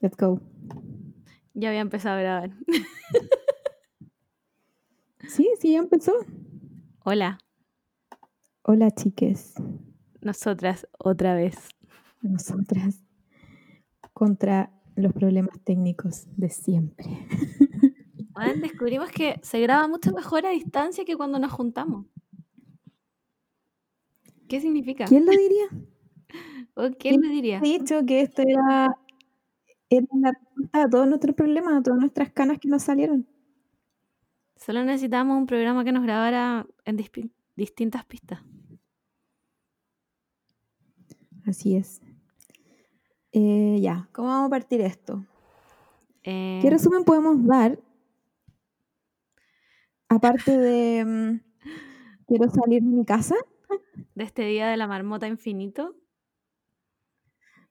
Let's go. Ya había empezado a grabar. Sí, sí, ya empezó. Hola, Hola, chiques. nosotras otra vez. Nosotras contra los problemas técnicos de siempre. Bueno, descubrimos que se graba mucho mejor a distancia que cuando nos juntamos. ¿Qué significa? ¿Quién lo diría? ¿O quién le diría? Ha dicho que esto era, era la respuesta a todos nuestros problemas, a todas nuestras canas que nos salieron. Solo necesitábamos un programa que nos grabara en distintas pistas. Así es. Eh, ya, ¿cómo vamos a partir esto? Eh, ¿Qué resumen podemos dar? Aparte de mm, quiero salir de mi casa. de este día de la marmota infinito.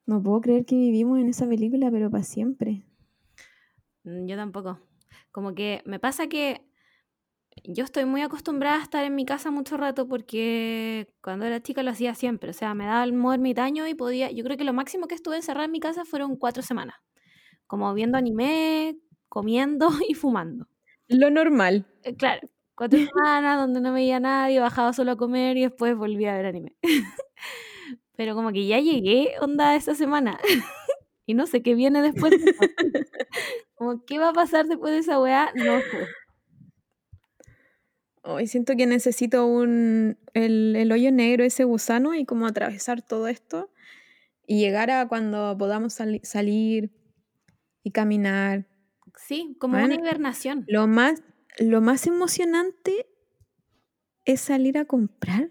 No puedo creer que vivimos en esa película, pero para siempre. Mm, Yo tampoco. Como que me pasa que yo estoy muy acostumbrada a estar en mi casa mucho rato porque cuando era chica lo hacía siempre. O sea, me daba el ermitaño y podía. Yo creo que lo máximo que estuve encerrada en mi casa fueron cuatro semanas. Como viendo anime, comiendo y fumando. Lo normal. Eh, Claro, cuatro semanas donde no veía a nadie, bajaba solo a comer y después volvía a ver anime. Pero como que ya llegué, onda, esta semana. y no sé qué viene después. de. Como, ¿qué va a pasar después de esa weá? No sé. Hoy siento que necesito un el, el hoyo negro, ese gusano, y como atravesar todo esto y llegar a cuando podamos sali- salir y caminar. Sí, como una Bueno, hibernación. Lo más, lo más emocionante es salir a comprar.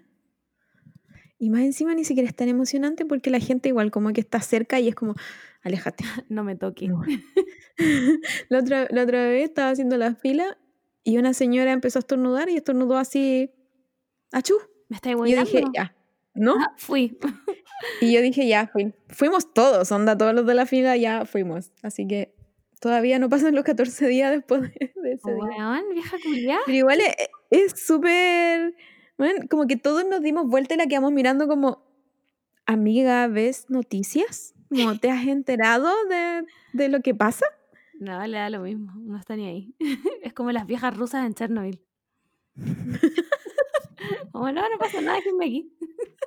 Y más encima ni siquiera es tan emocionante porque la gente igual como que está cerca y es como, aléjate. No me toque. No. la, otra, la otra vez estaba haciendo la fila y una señora empezó a estornudar y estornudó así, achú. Me estáis Y yo dije, ya, ¿no? Ah, fui. Y yo dije, ya, fui. fuimos todos, onda, todos los de la fila ya fuimos. Así que todavía no pasan los 14 días después de, de ese día. Weón, vieja culiá. Pero igual es es súper, bueno, como que todos nos dimos vuelta y la quedamos mirando como, amiga, ¿ves noticias? ¿Cómo te has enterado de, de lo que pasa? No, le da lo mismo. No está ni ahí. es como las viejas rusas en Chernobyl. Como, no, no pasa nada, déjenme aquí.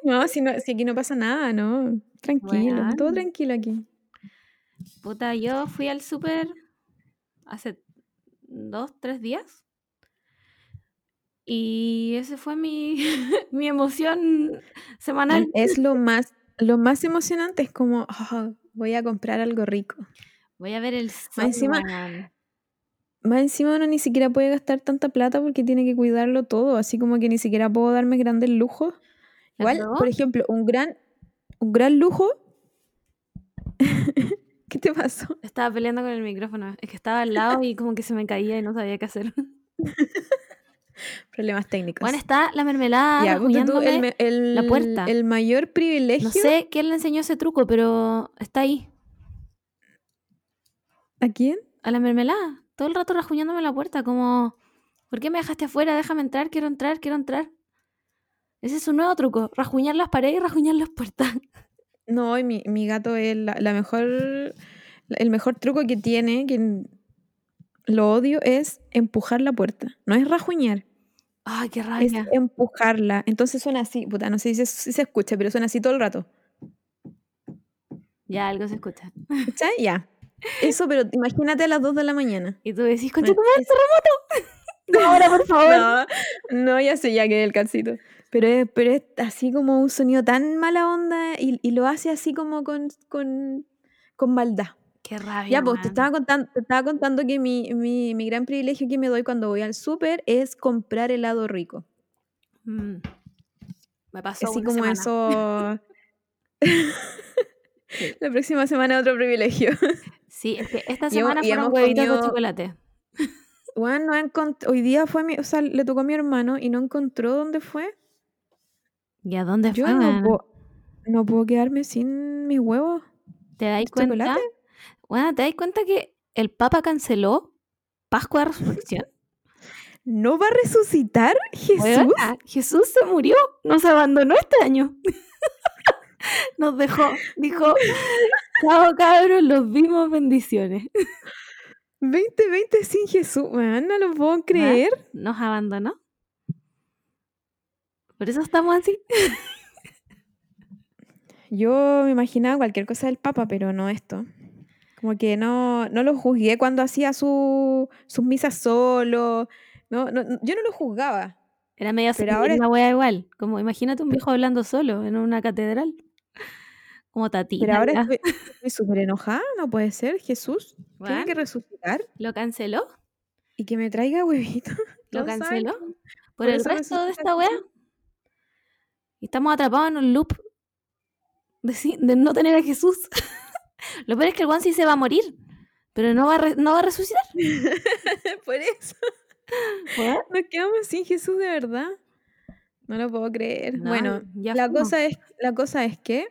No, si, no, si aquí no pasa nada, no. Tranquilo, todo Weón. tranquilo aquí. Puta, yo fui al súper hace dos, tres días. Y ese fue mi, mi emoción semanal. Es lo más, lo más emocionante, es como, "Ah, voy a comprar algo rico. Voy a ver el sol, encima- weón. Más encima uno ni siquiera puede gastar tanta plata porque tiene que cuidarlo todo, así como que ni siquiera puedo darme grandes lujos. ¿La Igual, por ejemplo, un gran, un gran lujo. ¿Qué te pasó? Estaba peleando con el micrófono. Es que estaba al lado y como que se me caía y no sabía qué hacer. Problemas técnicos. Bueno, está la mermelada Ya, ponte tú, el, la puerta. el mayor privilegio. No sé quién le enseñó ese truco, pero está ahí. ¿A quién? A la mermelada. Todo el rato rasguñándome la puerta, como, ¿por qué me dejaste afuera? Déjame entrar, quiero entrar, quiero entrar. Ese es su nuevo truco, rasguñar las paredes y rasguñar las puertas. No, mi, mi gato es la, la mejor, el mejor truco que tiene, que lo odio, es empujar la puerta. No es rajuñar, Ay, qué es rabia. empujarla. Entonces suena así, puta, no sé si se, si se escucha, pero suena así todo el rato. Ya algo se escucha. ¿Cachai? Ya. Eso, pero imagínate a las 2 de la mañana. Y tú decís, concha Bueno, tu madre, terremoto. No, ahora, por favor. No, no, ya sé, ya que el calcito. Pero es, pero es así como un sonido tan mala onda y, y lo hace así como con, con, con maldad. Qué rabia. Ya, pues te estaba contando, te estaba contando que mi, mi, mi gran privilegio que me doy cuando voy al súper es comprar helado rico. Mm. Me pasó Así una como semana. eso. La próxima semana otro privilegio. Sí, es que esta Y semana y fueron de comido- chocolate. Bueno, no hoy día fue mi, o sea, le tocó a mi hermano y no encontró dónde fue. ¿Y a dónde Yo fue? no puedo, no puedo quedarme sin mis huevos. ¿Te dais ¿de cuenta? chocolate? Bueno, ¿te das cuenta que el Papa canceló Pascua de Resurrección? ¿No va a resucitar Jesús? Weona, Jesús se murió, nos abandonó este año. Nos dejó, dijo, Chao, cabros, los vimos, bendiciones. 2020 sin Jesús, weón, no lo puedo creer. Nos abandonó. Por eso estamos así. Yo me imaginaba cualquier cosa del Papa, pero no esto. Como que no, no lo juzgué cuando hacía su, sus misas solo. No, no, yo no lo juzgaba. Era medio Pero ahora- una wea igual. Como imagínate un viejo hablando solo en una catedral. Como Tati. Pero ahora estoy estoy súper enojada, no puede ser. Jesús tiene que resucitar ¿Lo canceló? y que me traiga huevito. ¿Lo canceló? ¿Por, por el resto de esta wea? Estamos atrapados en un loop de, de no tener a Jesús. Lo peor es que el Juan sí se va a morir, pero no va a, no va a resucitar. Por eso. Weón. Nos quedamos sin Jesús de verdad. No lo puedo creer. No, bueno, ya la fuimos. cosa, es, la cosa es que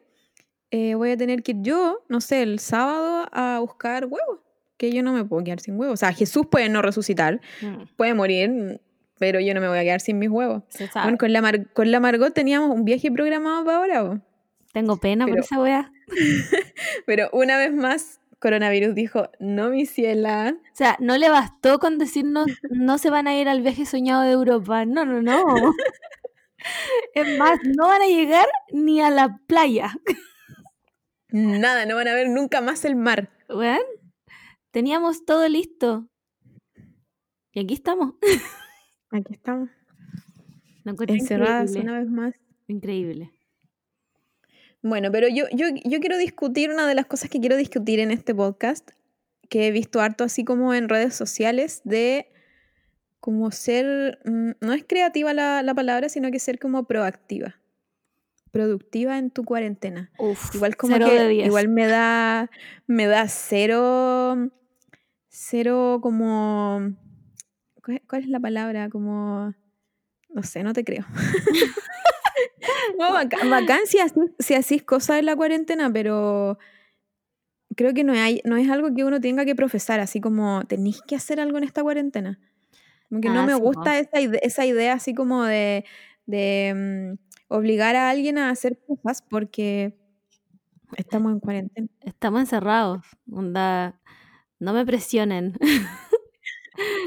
eh, voy a tener que ir yo, no sé, el sábado a buscar huevos. Que yo no me puedo quedar sin huevos. O sea, Jesús puede no resucitar, Mm, puede morir, pero yo no me voy a quedar sin mis huevos. Bueno, con la, Mar- con la Margot teníamos un viaje programado para ahora, po. Tengo pena por esa wea. pero una vez más, coronavirus dijo, no, mi ciela. O sea, no le bastó con decirnos no se van a ir al viaje soñado de Europa. No, no, no. Es más, no van a llegar ni a la playa. Nada, no van a ver nunca más el mar. Weón, teníamos todo listo. Y aquí estamos. Aquí estamos, encerradas increíble. una vez más. Increíble. Bueno, pero yo, yo, yo quiero discutir una de las cosas que quiero discutir en este podcast, que he visto harto así como en redes sociales, de como ser, mm, no es creativa la, la palabra, sino que ser como proactiva, productiva en tu cuarentena. Uf, Igual como que, igual me da, me da cero, cero como, ¿cuál cuál es la palabra? Como, no sé, no te creo. No, si hacís cosas en la cuarentena, pero creo que no, hay, no es algo que uno tenga que profesar, así como tenéis que hacer algo en esta cuarentena. Como que no Ah, me sí, gusta esa, ide- esa idea así como de, de mm, obligar a alguien a hacer cosas porque estamos en cuarentena. Estamos encerrados. Onda, no me presionen.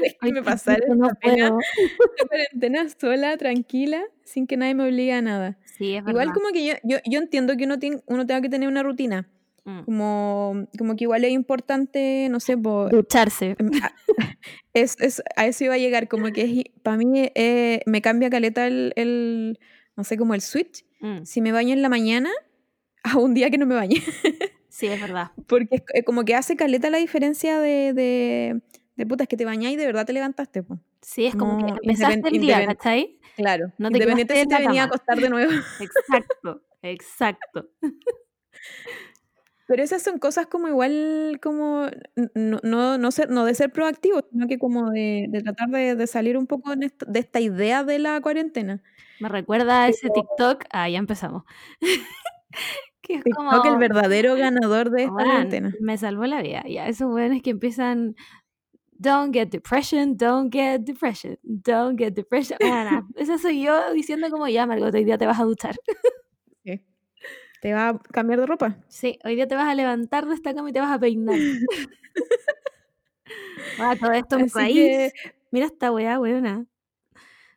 Déjenme pasar no esta pena, puedo. esta cuarentena sola, tranquila, sin que nadie me obligue a nada. Sí, es Igual verdad. como que yo, yo, yo entiendo que uno, tiene, uno tenga que tener una rutina. Mm. Como, como que igual es importante, no sé, po, Ducharse. em, es, es- a eso iba a llegar, como que para mí eh, me cambia caleta el, el, no sé, como el switch, Mm, si me baño en la mañana a un día que no me bañe, Sí, es verdad. porque es eh, como que hace caleta la diferencia de, de, de puta, es que te bañáis y de verdad te levantaste, po. Sí, es como No, que empezaste el día, ¿cachai? Claro, No te independiente si te venía a acostar de nuevo. Exacto, exacto. Pero esas son cosas como igual, como no, no, no, ser, no de ser proactivo, sino que como de, de tratar de, de salir un poco de esta idea de la cuarentena. Me recuerda a ese TikTok. Ah, ya empezamos. que es TikTok, como. el verdadero ganador de esta "Weón, cuarentena. me salvó la vida. Ya, esos weones que empiezan. Don't get depression, don't get depression, don't get depression. Weona, esa soy yo diciendo como ya, Margot, hoy día te vas a duchar. Sí. ¿Te va a cambiar de ropa? Sí, hoy día te vas a levantar de esta cama y te vas a peinar. Ah, todo esto en país. que- Mira esta weá, weona.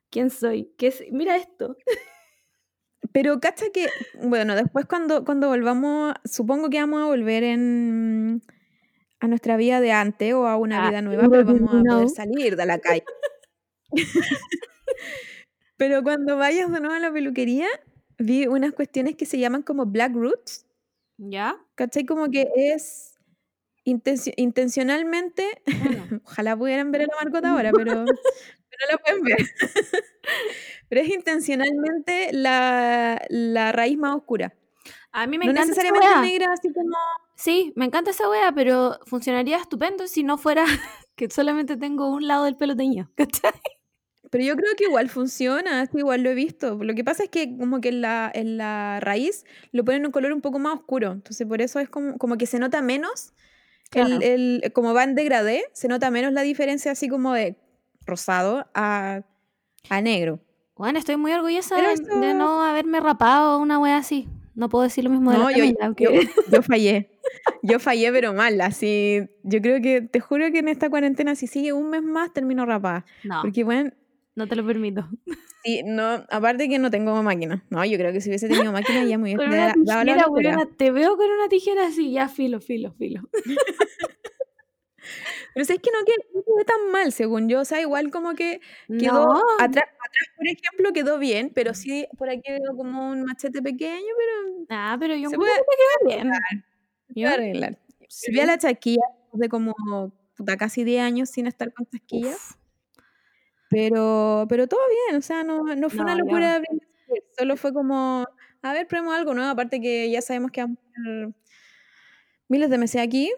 ¿Quién soy? ¿Qué es? Mira esto. Pero cacha que, bueno, después cuando, cuando volvamos, supongo que vamos a volver en a nuestra vida de antes o a una Ah, vida nueva, pero vamos a poder salir de la calle. pero cuando vayas de nuevo a la peluquería, vi unas cuestiones que se llaman como black roots, ¿Ya? ¿cachai? Como que es intencio- intencionalmente, Bueno, ojalá pudieran ver a la Margot ahora, pero, pero no la pueden ver. pero es intencionalmente la, la raíz más oscura. a mí me no necesariamente negra, así como... Sí, me encanta esa wea, pero funcionaría estupendo si no fuera que solamente tengo un lado del pelo teñido. ¿cachai? Pero yo creo que igual funciona, igual lo he visto. Lo que pasa es que como que en la, en la raíz lo ponen un color un poco más oscuro. Entonces por eso es como, como que se nota menos, Claro. el, el- como va en degradé, se nota menos la diferencia así como de rosado a, a negro. Bueno, estoy muy orgullosa de, no haberme rapado una wea así. No puedo decir lo mismo de No, la yo, Camila, aunque yo fallé. Yo fallé, pero mal. Así, yo creo que, te juro que en esta cuarentena, si sigue un mes más, termino rapada. No, Porque, bueno, no te lo permito. sí, no, aparte que no tengo máquina. No, yo creo que si hubiese tenido máquina ya me hubiese dado la te veo con una tijera así, ya filo, filo, filo. Pero es que no quedó, no quedó tan mal, según yo. O sea, igual como que quedó No, atrás, atrás, por ejemplo, quedó bien, pero sí por aquí quedó como un machete pequeño, pero ah, pero yo puede, que me queda bien. Yo, arreglar. sí. Volví a la chaquilla de como puta, casi 10 años sin estar con chasquillas, Uf, pero, pero todo bien, o sea, no, no fue una no, yo. locura, Spears, solo fue como, a ver, probemos algo nuevo, aparte que ya sabemos que vamos a tener miles de meses aquí,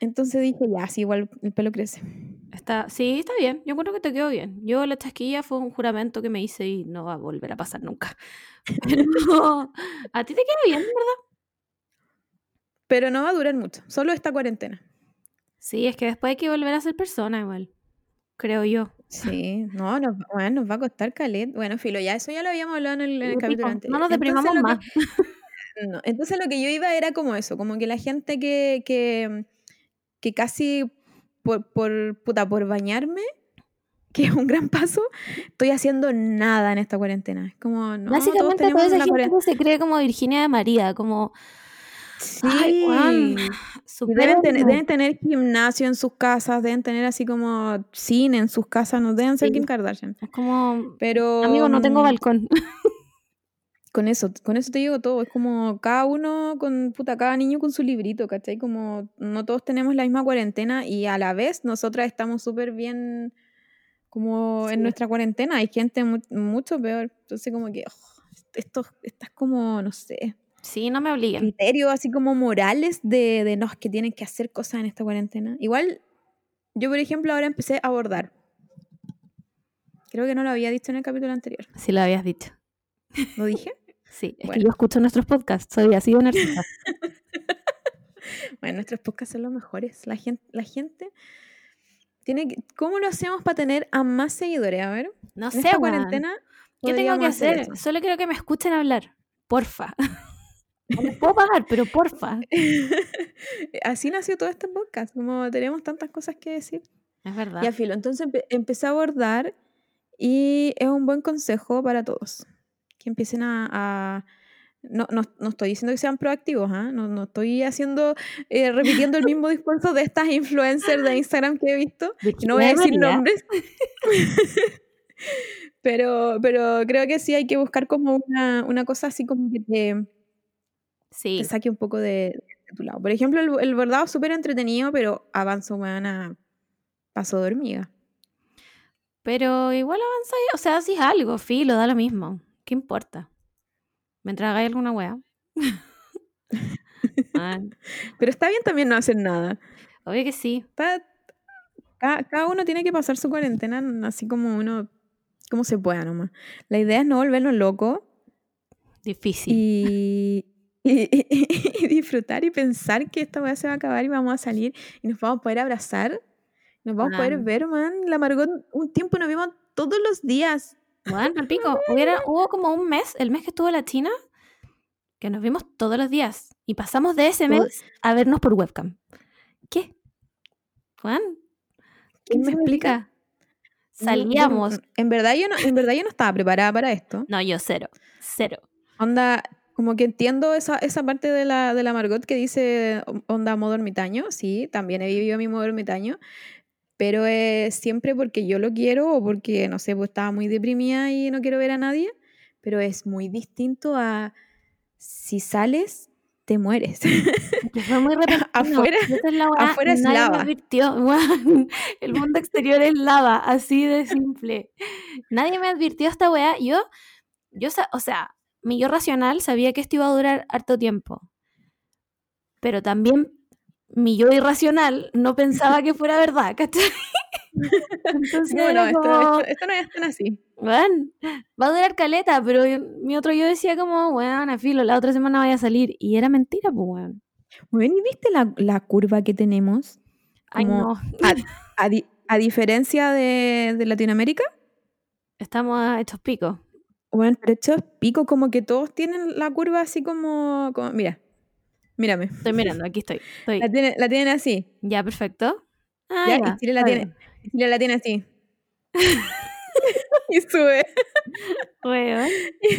entonces dije, ya, sí, igual el pelo crece. Está, sí, está bien. Yo encuentro que te quedó bien. Yo la chasquilla fue un juramento que me hice y no va a volver a pasar nunca. Pero a ti te queda bien, ¿verdad? Pero no va a durar mucho, solo esta cuarentena. Sí, es que después hay que volver a ser persona igual. Creo yo. Sí, no, nos, va- bueno, nos va a costar calet. Bueno, filo, ya eso ya lo habíamos hablado en el, en el Pico, capítulo No anterior. nos Entonces deprimamos que- más. no, entonces lo que yo iba era como eso, como que la gente que, que, que casi por, por, puta, por bañarme, que es un gran paso, estoy haciendo nada en esta cuarentena. Es como, no, Básicamente toda esa gente se cree como Virginia de María, como Sí. Ay, deben, tener, deben tener gimnasio en sus casas, deben tener así como cine en sus casas, no deben ser Sí. Kim Kardashian. Es como, Pero amigo, no tengo mm, balcón. Con eso, con eso te digo todo. Es como cada uno con, puta, cada niño con su librito, ¿cachai? Como no todos tenemos la misma cuarentena y a la vez nosotras estamos súper bien como Sí. en nuestra cuarentena. Hay gente mu- mucho peor. Entonces como que, oh, esto, estas como, no sé, Sí, no me obliguen. criterios así como morales de, de no, es que tienen que hacer cosas en esta cuarentena. Igual, yo por ejemplo ahora empecé a bordar. Creo que no lo había dicho en el capítulo anterior. Sí lo habías dicho. ¿Lo dije? Sí, es que Bueno. yo escucho nuestros podcasts, soy así de narcisista. Bueno, nuestros podcasts son los mejores. La gente, la gente tiene que, ¿Cómo lo hacemos para tener a más seguidores? A ver, No en sé, esta cuarentena. ¿Qué tengo que hacer? eso. Solo quiero que me escuchen hablar. Porfa. No les puedo pagar, pero porfa. Así nació todo este podcast, como tenemos tantas cosas que decir. Es verdad. Ya, filo. Entonces empe- empecé a bordar y es un buen consejo para todos. Que empiecen a... a- no, no, no estoy diciendo que sean proactivos, ¿ah? no, no estoy haciendo, eh, repitiendo el mismo discurso de estas influencers de Instagram que he visto. no voy a decir María. nombres. pero, pero creo que sí hay que buscar como una, una cosa así como que te, Sí, te saque un poco de, de tu lado. Por ejemplo, el, el bordado es súper entretenido, pero avanzo a paso de hormiga. pero igual avanzáis, o sea, haces algo, filo, da lo mismo. ¿Qué importa? Mientras hagáis alguna wea. Ah, Pero está bien también no hacer nada. obvio que sí. Está- cada, cada uno tiene que pasar su cuarentena así como uno, como se pueda nomás. La idea es no volvernos locos Difícil. y, y- y disfrutar y pensar que esta weá se va a acabar y vamos a salir y nos vamos a poder abrazar. Nos vamos a poder ver, man. La Margot, un tiempo nos vimos todos los días. Bueno, al pico. Hubiera, hubo como un mes, el mes que estuvo la China, que nos vimos todos los días. Y pasamos de ese mes a vernos por webcam. ¿Qué? Juan, ¿quién ¿Quién me explica? Salíamos. En verdad, yo no, en verdad yo no estaba preparada para esto. No, yo cero. Cero. Onda, como que entiendo esa, esa parte de la, de la Margot que dice onda modo ermitaño. Sí, también he vivido mi modo ermitaño. Pero es siempre porque yo lo quiero o porque, no sé, pues estaba muy deprimida y no quiero ver a nadie. Pero es muy distinto a si sales, te mueres. Que fue muy. Afuera- es la afuera es nadie me lava. advirtió. Weón, El mundo exterior es lava, así de simple. Nadie me advirtió esta weá. Yo, yo, o sea, mi yo racional sabía que esto iba a durar harto tiempo. Pero también mi yo irracional no pensaba que fuera verdad, ¿cachai? Entonces, no, no, esto, como, esto, esto no es tan así. weón, va a durar caleta, pero yo- mi otro yo decía como, weón, a filo, la otra semana vaya a salir. Y era mentira, pues. Bueno, ¿y viste la, la curva que tenemos? Ay, no. a, a di- a diferencia de, de Latinoamérica, Estamos hechos picos. Bueno, pero hecho pico, como que todos tienen la curva así como, como- mira, Mírame. Estoy mirando, aquí estoy. estoy. La, tiene, la tienen así. Ya, perfecto. Ah, ¿ya? ya, Y Chile la tiene, Chile la tiene así. y sube. Weón.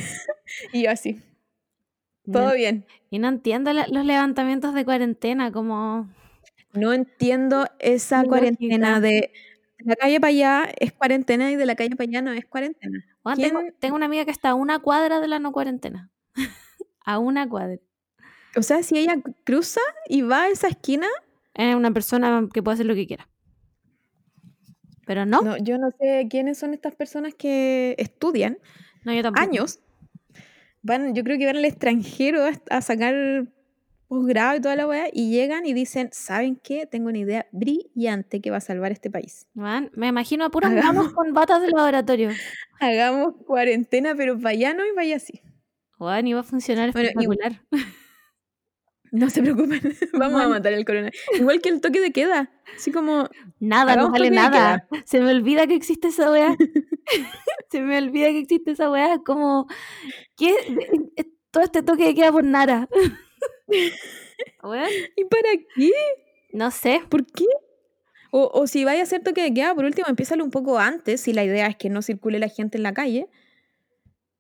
Y yo así. No- Todo bien. y no entiendo la- los levantamientos de cuarentena, como... No entiendo esa cuarentena de la calle para allá es cuarentena y de la calle para allá no es cuarentena. Tengo, ¿Quién- tengo una amiga que está a una cuadra de la no cuarentena. a una cuadra. O sea, si ella cruza y va a esa esquina, Es una persona que puede hacer lo que quiera. Pero no, no, no, yo no sé quiénes son estas personas que estudian yo tampoco. años. Van, yo creo que van al extranjero a, a sacar posgrado y toda la weá y llegan y dicen, ¿saben qué? Tengo una idea brillante que va a salvar este país. Weón, me imagino a puros Hagamos- con batas de laboratorio. Hagamos cuarentena, pero vaya no y vaya así. Weón, iba a funcionar Bueno, y- espectacular. No se preocupen, vamos a matar el coronavirus. Igual que el toque de queda. Así como, Nada, no vale nada. Se me olvida que existe esa weá. Se me olvida que existe esa weá. Como, ¿qué? Todo este toque de queda por nada. ¿Y para qué? no sé. ¿Por qué? O, o si vaya a hacer toque de queda, por último, empiézalo un poco antes, si la idea es que no circule la gente en la calle.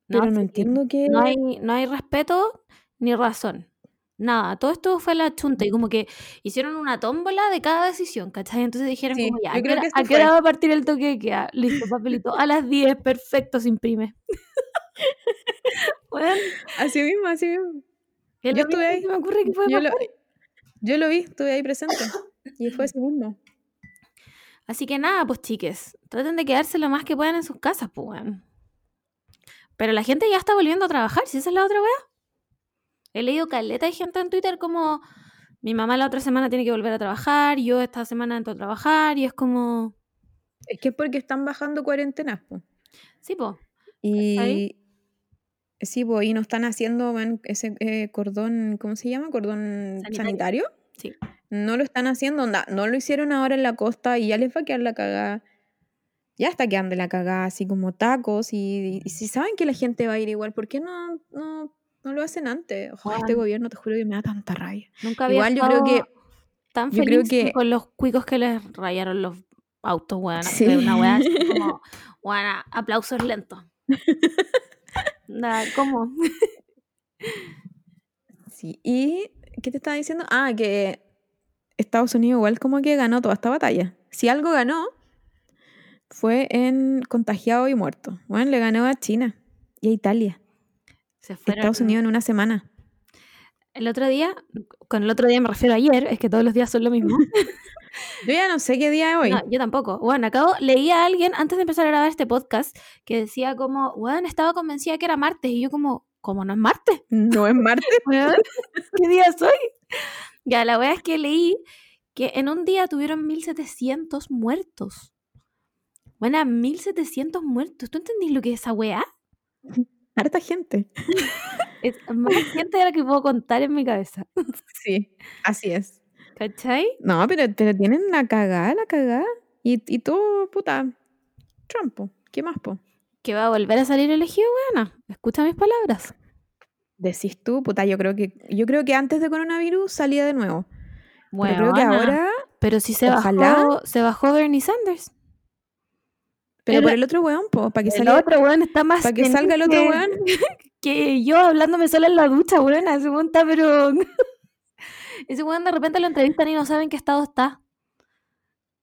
Pero no, entiendo que... No hay, no hay respeto ni razón. Nada, todo esto fue la chunta y como que hicieron una tómbola de cada decisión, ¿cachai? Entonces dijeron Sí, como ya, ¿a qué hora, a qué va a partir el toque de queda? Listo, papelito. A las 10, perfecto, se imprime. bueno, Así mismo, así mismo. Yo lo estuve ahí. me ocurre que puede Yo lo, yo lo vi, estuve ahí presente. Y fue así mismo. Así que nada, pues chiques, traten de quedarse lo más que puedan en sus casas, pues weón. Pero la gente ya está volviendo a trabajar, si esa es la otra weá. He leído caleta de gente en Twitter como mi mamá la otra semana tiene que volver a trabajar, yo esta semana entro a trabajar y es como, Es que es porque están bajando cuarentenas, po. sí, pues, Y... Sí, po, y no están haciendo ese eh, cordón, ¿cómo se llama? Cordón Sanitario. sanitario. sí. No lo están haciendo, onda, no lo hicieron ahora en la costa y ya les va a quedar la cagada. Ya está quedando la cagada, así como tacos. Y, y si saben que la gente va a ir igual, ¿por qué no, no, no lo hacen antes? Ojo, este gobierno, te juro que me da tanta rabia. Nunca había Igual yo creo que- tan yo feliz creo que- con los cuicos que les rayaron los autos, weón. Sí. Una weá así como, weón, aplausos lentos. Nada, ¿cómo? Sí. ¿Y qué te estaba diciendo? Ah, que Estados Unidos igual como que ganó toda esta batalla. Si algo ganó, fue en contagiado y muerto. Bueno, le ganó a China y a Italia. Se fueron. Estados Unidos en una semana. El otro día, con el otro día me refiero a ayer, es que todos los días son lo mismo. Yo ya no sé qué día es hoy. No, yo tampoco. Bueno, acabo, leí a alguien antes de empezar a grabar este podcast que decía como, bueno, estaba convencida que era martes. Y yo como, ¿cómo no es martes? No es martes. ¿Qué día soy? Ya, la wea es que leí que en un día tuvieron 1700 muertos. Bueno, 1700 muertos. ¿Tú entendís lo que es esa weá? Harta gente. Es más gente de la que puedo contar en mi cabeza. Sí, así es. ¿Cachai? No, pero, pero tienen la cagada, la cagada. Y, y tú, puta, Trump, po. ¿qué más, po? Que va a volver a salir elegido, weona. Escucha mis palabras. Decís tú, puta, yo creo que yo creo que antes de coronavirus salía de nuevo. Bueno, pero creo que ahora, Pero si se ojalá- bajó, se bajó Bernie Sanders. pero el- por el otro weón, po, para que El salga, otro weón está más para que salga el otro weón. que yo hablándome sola en la ducha, weón. Weón está, pero. Ese weón de repente lo entrevistan y no saben qué estado está.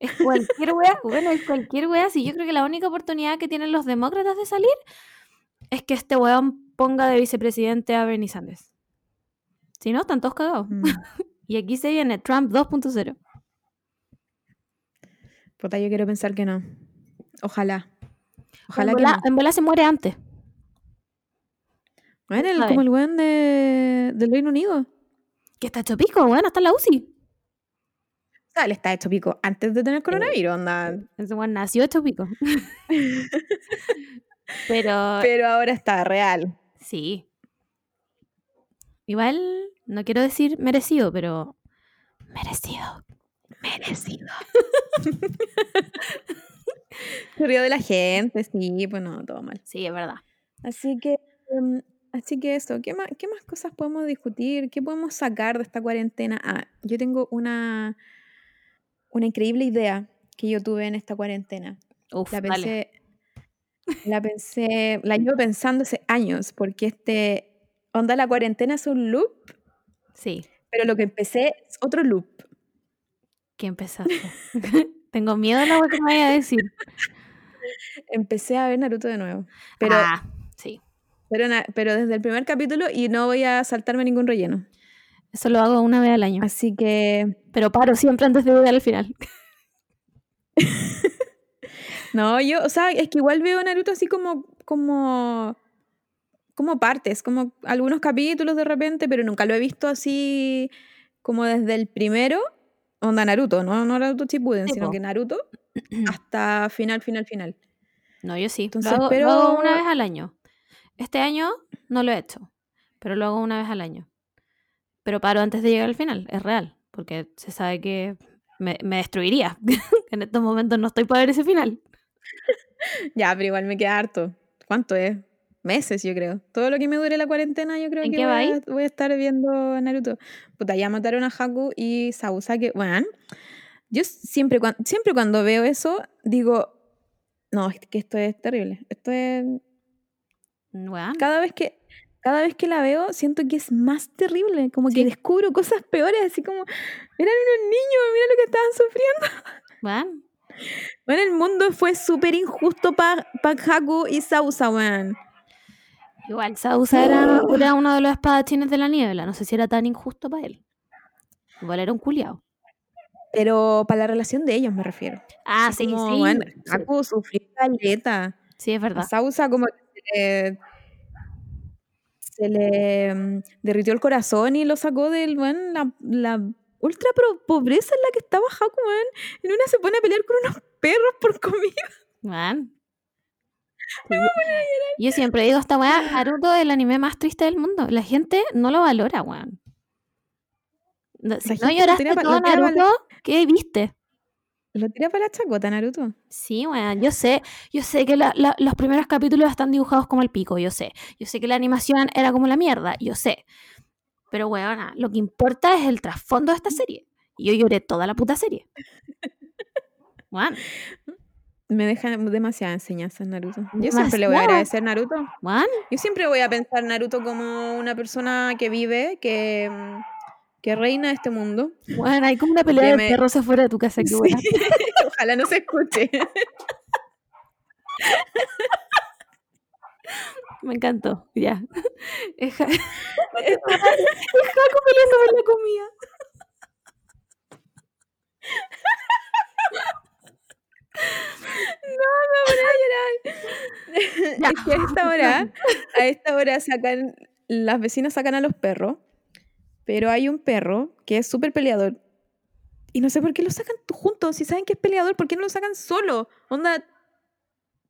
Es cualquier wea, bueno, es cualquier wea. Sí, yo creo que la única oportunidad que tienen los demócratas de salir es que este weón ponga de vicepresidente a Bernie Sanders. Si no, están todos cagados. Mm, Y aquí se viene Trump 2.0. Puta, yo quiero pensar que no. Ojalá. Ojalá en, que bola, no. en bola se muere antes. Bueno, el- como el weón de, del Reino Unido. Que está hecho pico, weón, hasta en la UCI. O sea, él está hecho pico antes de tener coronavirus, onda. Ese weón nació hecho pico. Pero Pero ahora está real. sí. Igual, no quiero decir merecido, pero merecido. Merecido. Se rió de la gente, sí, pues no, todo mal. Sí, es verdad. Así que, em, Así que eso, ¿qué más, ¿qué más cosas podemos discutir? ¿Qué podemos sacar de esta cuarentena? Ah, yo tengo una, una increíble idea que yo tuve en esta cuarentena. Uf, La dale. pensé, la pensé, la llevo pensando hace años, porque este, onda la cuarentena es un loop, Sí, pero lo que empecé es otro loop. ¿qué empezaste? Tengo miedo de lo que me vaya a decir. Empecé a ver Naruto de nuevo, pero, ah. Pero, na- pero desde el primer capítulo y no voy a saltarme ningún relleno. Eso lo hago una vez al año. Así que, Pero paro siempre antes de llegar al final. no, yo, o sea, es que igual veo Naruto así como, como, como partes, como algunos capítulos de repente, pero nunca lo he visto así como desde el primero, onda Naruto, no, no Naruto Shippuden, Sí, sino que Naruto hasta final, final, final. No, yo sí. Entonces, lo, hago, lo pero- hago una vez al año. Este año no lo he hecho, pero lo hago una vez al año. Pero paro antes de llegar al final, es real, porque se sabe que me, me destruiría. en estos momentos no estoy para ver ese final. Ya, pero igual me queda harto. ¿Cuánto es? Meses, yo creo. Todo lo que me dure la cuarentena, yo creo ¿En que qué voy a, voy a estar viendo Naruto. Puta, ya mataron a Haku y Sausa, que, bueno, yo siempre, cuan- siempre cuando veo eso, digo, no, es que esto es terrible. Esto es... Bueno, Cada vez que... Cada vez que la veo, siento que es más terrible, como que descubro cosas peores, así como, eran unos niños, mira lo que estaban sufriendo. bueno, Bueno, el mundo fue súper injusto para pa Haku y Sausa, weón. igual Sausa era, era uno de los espadachines de la niebla. No sé si era tan injusto para él. Igual era un culiao. Pero para la relación de ellos me refiero. Ah, Así sí, como, sí. bueno, sí. Haku sufrió caleta. Sí, es verdad. Sausa como le, se le, mm, derritió el corazón y lo sacó del, bueno, la, la ultra pobreza en la que estaba Haku, weón. En una se pone a pelear con unos perros por comida. Bueno. Yo siempre digo esta weá, Naruto es el anime más triste del mundo. La gente no lo valora, weón. Si no lloraste todo Naruto, ¿qué viste? Lo tira para la chacota, Naruto. Sí, weón, yo sé, yo sé que la- la- los primeros capítulos están dibujados como el pico, yo sé. Yo sé que la animación era como la mierda, yo sé. Pero, weona, lo que importa es el trasfondo de esta serie. Y yo lloré toda la puta serie. Weón, Me deja demasiada enseñanza Naruto. Yo siempre le voy a agradecer Naruto. weón, Yo siempre voy a pensar Naruto como una persona que vive, que, que reina este mundo. weón, hay como una pelea de me- perros afuera de tu casa, qué Sí. Ojalá no se escuche. Me encantó, ya. Es Ja- es Jaco peleando por la comida. Ya. Es que a esta hora, a esta hora sacan, las vecinas sacan a los perros, pero hay un perro que es súper peleador. Y no sé por qué lo sacan juntos. Si saben que es peleador, ¿por qué no lo sacan solo? Onda,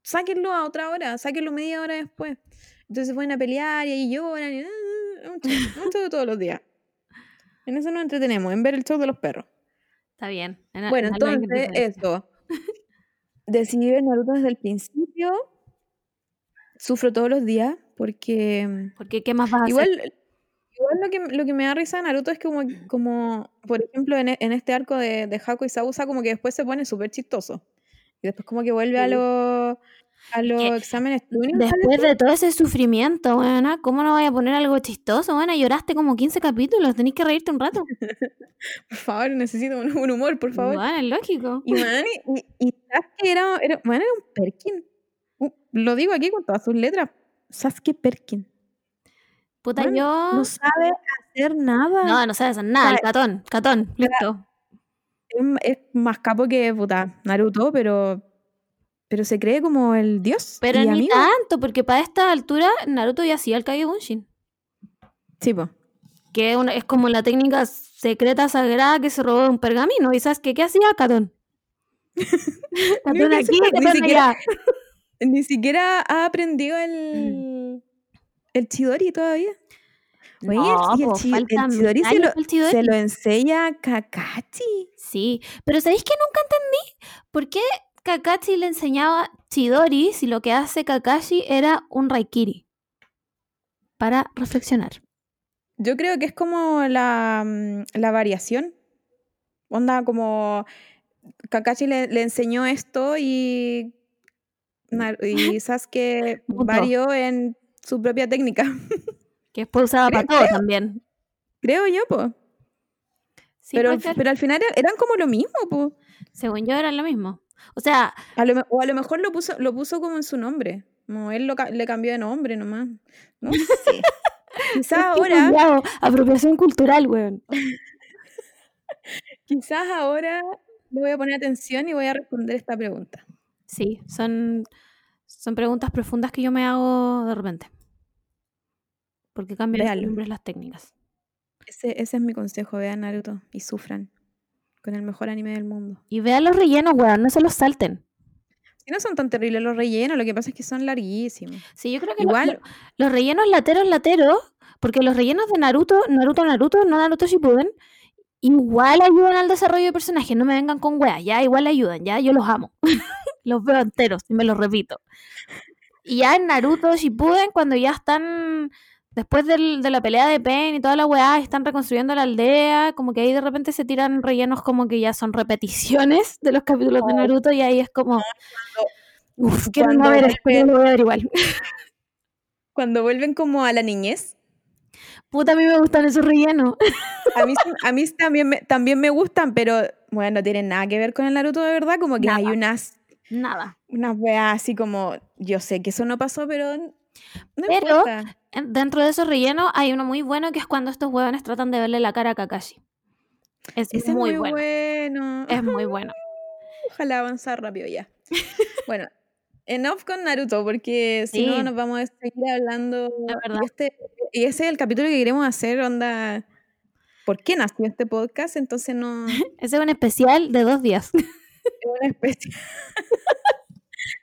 sáquenlo a otra hora, sáquenlo media hora después. Entonces se ponen a pelear y ahí lloran. Y, ah, un show, un show de todos los días. En eso nos entretenemos, en ver el show de los perros. Está bien. en- Bueno, en entonces, eso. Decidí ver Naruto desde el principio. Sufro todos los días porque Porque, ¿qué más vas a hacer? Igual, lo, que, lo que me da risa de Naruto es como, como por ejemplo, en, e- en este arco de, de Haku y Sausa, como que después se pone súper chistoso. Y después como que vuelve a los a los que exámenes. Después de todo ese sufrimiento, weona, ¿cómo no vaya a poner algo chistoso? Bueno, lloraste como 15 capítulos, tenés que reírte un rato. Por favor, necesito un, un humor, por favor. Bueno, es lógico. Y, man, y, y Sasuke era, era, man, era un Perkin. Uh, Lo digo aquí con todas sus letras. Sasuke Perkin. Puta, Bueno, yo... No sabe hacer nada. No, no sabes hacer nada, el Sabe- catón, catón, listo. Es, más capo que puta, Naruto, pero, pero se cree como el dios. Pero ni amigo. tanto, porque para esta altura Naruto ya hacía el Kage Bunshin. Sí, po. Que es una- es como la técnica secreta sagrada que se robó de un pergamino. ¿Y sabes qué? ¿Qué hacía Catón? Catón aquí, Catón siquiera- allá. Ni siquiera ha aprendido el, el Chidori todavía. Oye, No, y el, Chidori, se lo, para el Chidori. se lo enseña a Kakashi. Sí, pero ¿sabéis que nunca entendí? ¿Por qué Kakashi le enseñaba Chidori si lo que hace Kakashi era un Raikiri? para reflexionar. Yo creo que es como la, mm, la variación. Onda, como Kakashi le, le enseñó esto y, y Sasuke varió en su propia técnica. Que es usada para Creo- todo también. Creo yo, pues. Sí, pero, pero al final er- eran como lo mismo, pues. Según yo era lo mismo. O sea, A lo me- o a lo mejor lo puso, lo puso como en su nombre. Como él lo, le cambió de nombre nomás. No sé. Quizás ahora, apropiación cultural, weón. quizás ahora le voy a poner atención y voy a responder esta pregunta. Sí, son, son preguntas profundas que yo me hago de repente. Porque cambian los nombres las técnicas. Ese, ese es mi consejo, vean Naruto y sufran con el mejor anime del mundo. Y vean los rellenos, weón, no se los salten. Si no son tan terribles los rellenos, lo que pasa es que son larguísimos. Sí, yo creo que Igual- lo- los rellenos lateros, lateros, porque los rellenos de Naruto, Naruto, Naruto, no Naruto Shippuden, igual ayudan al desarrollo de personajes. No me vengan con weas, ya, igual ayudan, ya, yo los amo. los veo enteros y me los repito. Y ya en Naruto Shippuden, cuando ya están, después del- de la pelea de Pain y toda la weá, están reconstruyendo la aldea, como que ahí de repente se tiran rellenos como que ya son repeticiones de los capítulos de. Naruto y ahí es como... Uf, quiero no ver esto, vuelve- no lo voy a ver igual. Cuando vuelven como a la niñez, Puta, a mí me gustan esos rellenos. a mí, sí- a mí también, me, también me gustan, pero bueno, no tienen nada que ver con el Naruto de verdad. Como que hay Nada. unas, Nada. unas weas así como, yo sé que eso no pasó, pero no Pero- importa. En- Dentro de esos rellenos hay uno muy bueno que es cuando estos huevones tratan de verle la cara a Kakashi. Es Ese muy, es muy bueno. bueno. Es muy bueno. Ojalá avanzar rápido ya. bueno, enough con Naruto, porque si no nos vamos a seguir hablando. Es verdad. Y, este, y ese es el capítulo que queremos hacer, onda. ¿Por qué nació este podcast? Entonces no es Ese es un especial de dos días. una especie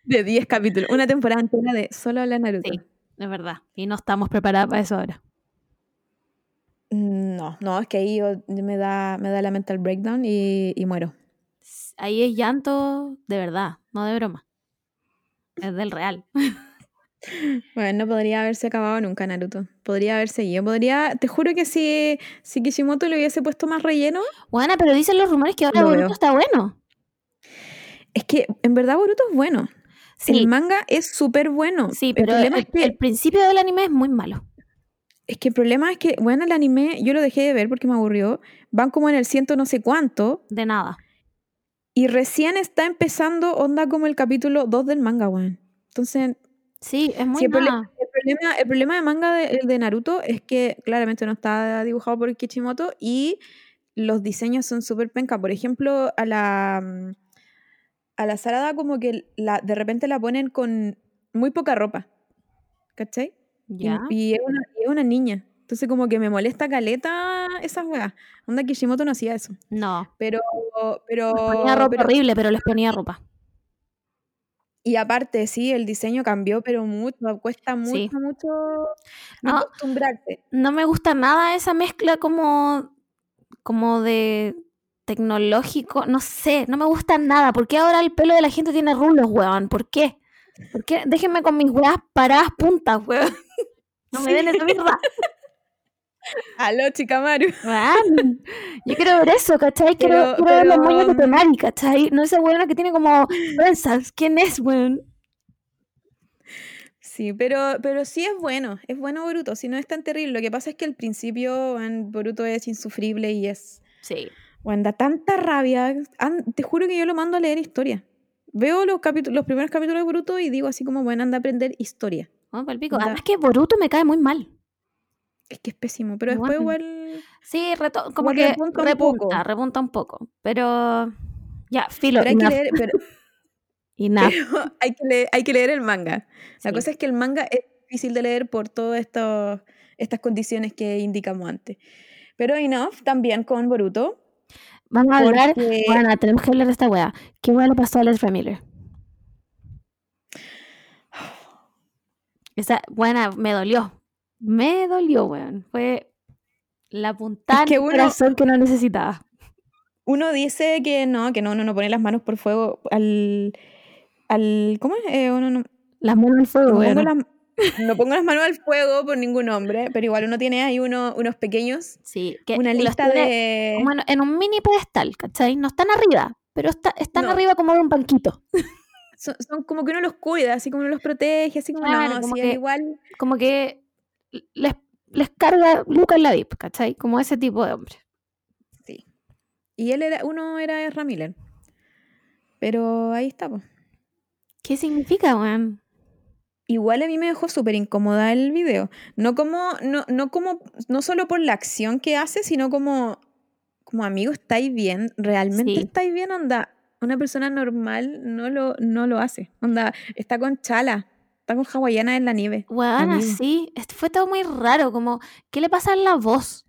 de 10 capítulos, una temporada entera de solo hablar Naruto. Sí. Es verdad. Y no estamos preparados para eso ahora. Mm, No, no, es que ahí yo- me da, me da la mental breakdown y, y muero. Ahí es llanto de verdad, no de broma. Es del real. Bueno, no podría haberse acabado nunca Naruto. Podría haber seguido. Podría, te juro que si, si Kishimoto le hubiese puesto más relleno, Bueno, pero dicen los rumores que ahora Boruto veo. está bueno. es que en verdad Boruto es bueno. Sí, El manga es súper bueno. sí, el pero problema el, es que el principio del anime es muy malo. es que el problema es que bueno, el anime yo lo dejé de ver porque me aburrió. Van como en el ciento no sé cuánto De nada. y recién está empezando onda como el capítulo 2 del manga, weón. Entonces, Sí, es muy Sí, el, problema, el, problema, el problema de manga de, de Naruto es que claramente no está dibujado por Kishimoto y los diseños son súper penca. Por ejemplo, a la, mm, a la Sarada como que la, de repente la ponen con muy poca ropa. ¿Cachai? Y- Ya. Y, es una, y es una niña. Entonces como que me molesta caleta esas weas. Onda Kishimoto no hacía eso. No. Pero... pero, Les ponía ropa pero- horrible, pero les ponía ropa. y aparte, sí, el diseño cambió, pero mucho. Cuesta mucho, Sí. mucho No. acostumbrarse. no me gusta nada esa mezcla como, como de tecnológico, no sé, no me gusta nada. ¿Por qué ahora el pelo de la gente tiene rulos, weón? ¿Por qué? ¿Por qué? Déjenme con mis weas paradas puntas, weón. No me Sí. den esa mierda. Aló, Chikamaru. Weón, Yo quiero ver eso, ¿cachai? Quiero, Pero- quiero ver los pero, moños de mm, Temari, ¿cachai? No esa weona que tiene como trenzas. ¿Quién es, weón? Sí, pero, pero sí es bueno, es bueno Boruto, si no es tan terrible. Lo que pasa es que al principio weón, Boruto es insufrible y es... Sí. Bueno, da tanta rabia. Te juro que yo lo mando a leer historia. Veo los, capítulos, los primeros capítulos de Boruto y digo así como, bueno, anda a aprender historia. Vamos pa'l pico. Da- Además que Boruto me cae muy mal. Es que es pésimo, pero después Bueno. igual... Sí, reto- como Igual que repunta un repunta, un poco. Pero ya, filo. Pero hay que leer, pero, pero hay, que leer, hay que leer el manga. La Sí. cosa es que el manga es difícil de leer por todas estas condiciones que indicamos antes. Pero enough también con Boruto. Vamos a hablar. porque- Bueno, tenemos que hablar de esta wea. ¿Qué wea le pasó a Ezra Miller? Esa, buena, me dolió. Me dolió, weón. Fue la puntada que en el uno- corazón que no necesitaba. Uno dice que no, que no, uno no pone las manos por fuego al... al ¿Cómo es? Eh, uno no, Las manos al fuego, no weón. pongo las- no pongo las manos al fuego por ningún hombre, pero igual uno tiene ahí uno, unos pequeños, Sí, que una lista de... como en, un mini pedestal, ¿cachai? No están arriba, pero está- están No. arriba como de un banquito. Son, son como que uno los cuida, así como uno los protege, así como Claro, no, como que- igual... Como que les, les carga Lucas la VIP, ¿cachai? Como ese tipo de hombre. Sí. Y él era, uno era Miller. Pero ahí está, po. ¿Qué significa, weón? Igual a mí me dejó súper incómoda el video. No como, no, no como, no solo por la acción que hace, sino como, como amigo, ¿estáis bien? ¿Realmente Sí. estáis bien? Onda, una persona normal no lo, no lo hace. Onda, está con chala, está con hawaiana en la nieve. Así. Este fue todo muy raro. Como, ¿qué le pasa en la voz?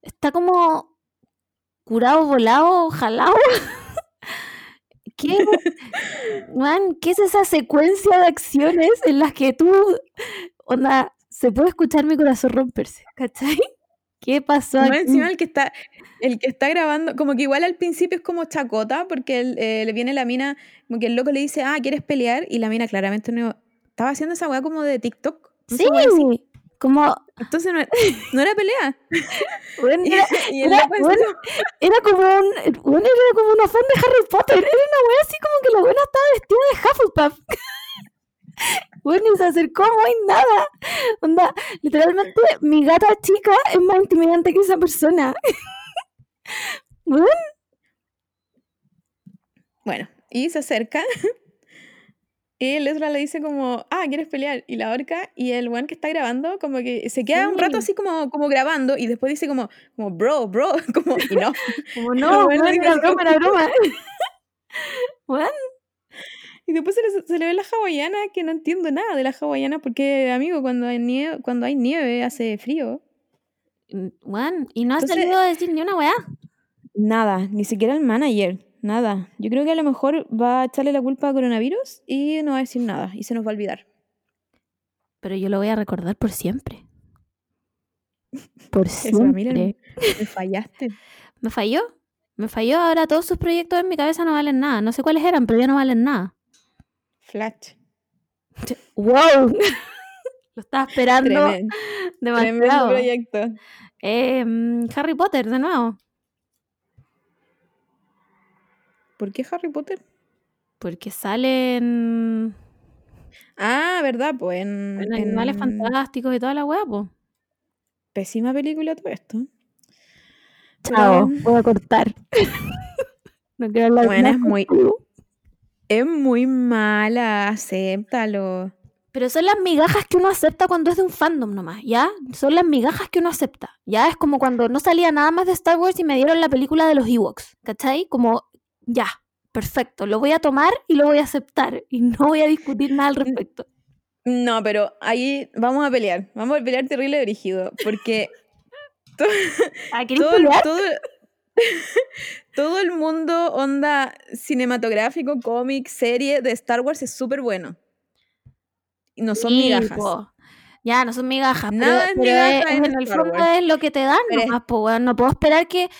Está como curado, volado, jalado. ¿Qué? Man, ¿qué es esa secuencia de acciones en las que tú, onda, se puede escuchar mi corazón romperse, ¿cachai? ¿Qué pasó aquí? encima el que está, el que está grabando, como que igual al principio es como chacota, porque él, eh, le viene la mina, como que el loco le dice, ah, ¿quieres pelear? Y la mina claramente no, estaba haciendo esa weá como de TikTok. no Sí. Como, Entonces no, no era pelea. era, y bueno, como- era como un, weón, era como una fan de Harry Potter, era una wea así como que la buena estaba vestida de Hufflepuff. Bueno, y se acercó muy nada. Onda, literalmente mi gata chica es más intimidante que esa persona. Weón, Bueno, y se acerca. Y Ezra le dice como, ah, ¿quieres pelear? Y la horca, y el weón que está grabando, como que se queda un rato Sí. así como, como grabando, y después dice como, como, bro, bro, como, y no. como no, era así broma, era broma. Weón, Y después se le, se le ve la hawaiana, que no entiendo nada de la hawaiana, porque, amigo, cuando hay nieve, cuando hay nieve hace frío. weón, y no ha Entonces- salido a decir ni una weá. Nada, ni siquiera el manager, nada. Yo creo que a lo mejor va a echarle la culpa a coronavirus y no va a decir nada, y se nos va a olvidar. Pero yo lo voy a recordar por siempre. Por siempre. me fallaste. ¿Me falló? Me falló, ahora todos sus proyectos en mi cabeza no valen nada. No sé cuáles eran, pero ya no valen nada. Flash. ¡Wow! Lo estaba esperando Tremen- Tremendo demasiado. proyecto. Eh, mm, Harry Potter, de nuevo. ¿Por qué Harry Potter? Porque salen Ah, ¿verdad? Pues en, en animales en- fantásticos y toda la weá, po. Pésima película todo esto. Chao, voy a cortar. no quiero hablar Bueno, es muy-. Es muy mala, acéptalo. Pero son las migajas que uno acepta cuando es de un fandom nomás, ¿ya? Son las migajas que uno acepta, ¿ya? Es como cuando no salía nada más de Star Wars y me dieron la película de los Ewoks, ¿cachai? Como, ya, perfecto, lo voy a tomar y lo voy a aceptar y no voy a discutir nada al respecto. No, pero ahí vamos a pelear. Vamos a pelear terrible brígido. Porque Ah, ¿queréis todo, pelear? todo, todo el mundo onda cinematográfico, cómic, serie de Star Wars es súper bueno. Y no son Sí, migajas. po. Ya, no son migajas, Nada es pero migaja es- en en el fondo es lo que te dan nomás, po, weón. No puedo esperar que,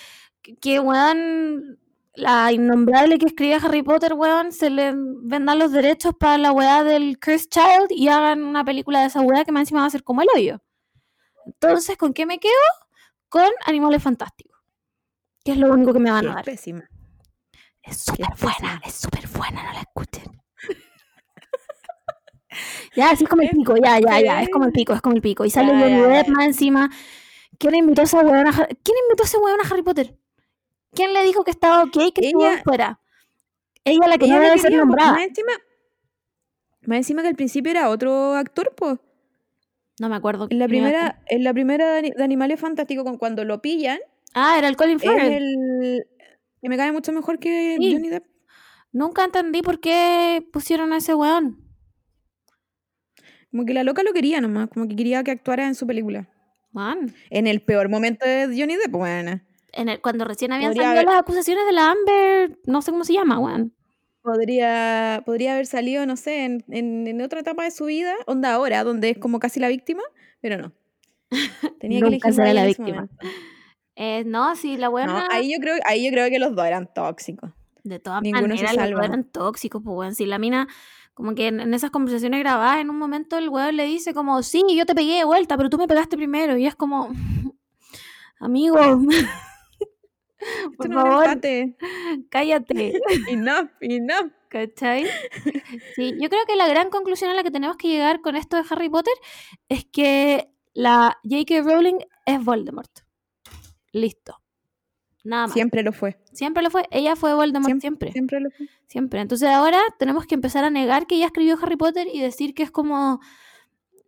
que, que, weón, la innombrable que escribe Harry Potter, weón, se le vendan los derechos para la weá del Cursed Child y hagan una película de esa weá que más encima va a ser como el hoyo. Entonces, ¿con qué me quedo? Con Animales Fantásticos. Que es lo único que me van a dar. pésima. Es súper buena, es súper buena, no la escuchen. ya, así es como el pico, ya, ya, ya, es como el pico, es como el pico. Y sale Johnny Depp más encima. ¿Quién invitó a ese weón a Harry ¿Quién invitó a ese weón a Harry Potter? ¿Quién le dijo que estaba ok que Ella- fuera? Ella la que Ella no debe ser po. nombrada. Más encima, más encima que al principio era otro actor, pues. No me acuerdo. En la primera, en la primera de, Ani- de Animales Fantásticos, con cuando lo pillan, Ah, era el Colin Farrell. el que me cae mucho mejor que Sí. Johnny Depp. Nunca entendí por qué pusieron a ese weón. Como que la loca lo quería nomás, como que quería que actuara en su película. Man. En el peor momento de Johnny Depp, bueno. En el, cuando recién habían Podría salido haber- las acusaciones de la Amber, no sé cómo se llama, weón. Podría, podría haber salido, no sé, en, en- en otra etapa de su vida, onda ahora, donde es como casi la víctima, pero no. Tenía que Nunca será la víctima. Eh, no, sí, la buena. No, ahí yo creo, ahí yo creo que los dos eran tóxicos. De todas Ninguno maneras, los dos eran tóxicos, pues, weón. Si la mina, como que en, en esas conversaciones grabadas, en un momento el weón le dice como, sí, yo te pegué de vuelta, pero tú me pegaste primero. Y es como, amigo, por no favor, empate. cállate. Enough, enough. ¿Cachai? Sí, yo creo que la gran conclusión a la que tenemos que llegar con esto de Harry Potter es que la J.K. Rowling es Voldemort. Listo. Nada más. Siempre, Siempre lo fue. lo fue. Ella fue Voldemort Siempre. siempre. Siempre lo fue. Siempre. Entonces ahora tenemos que empezar a negar que ella escribió Harry Potter y decir que es como,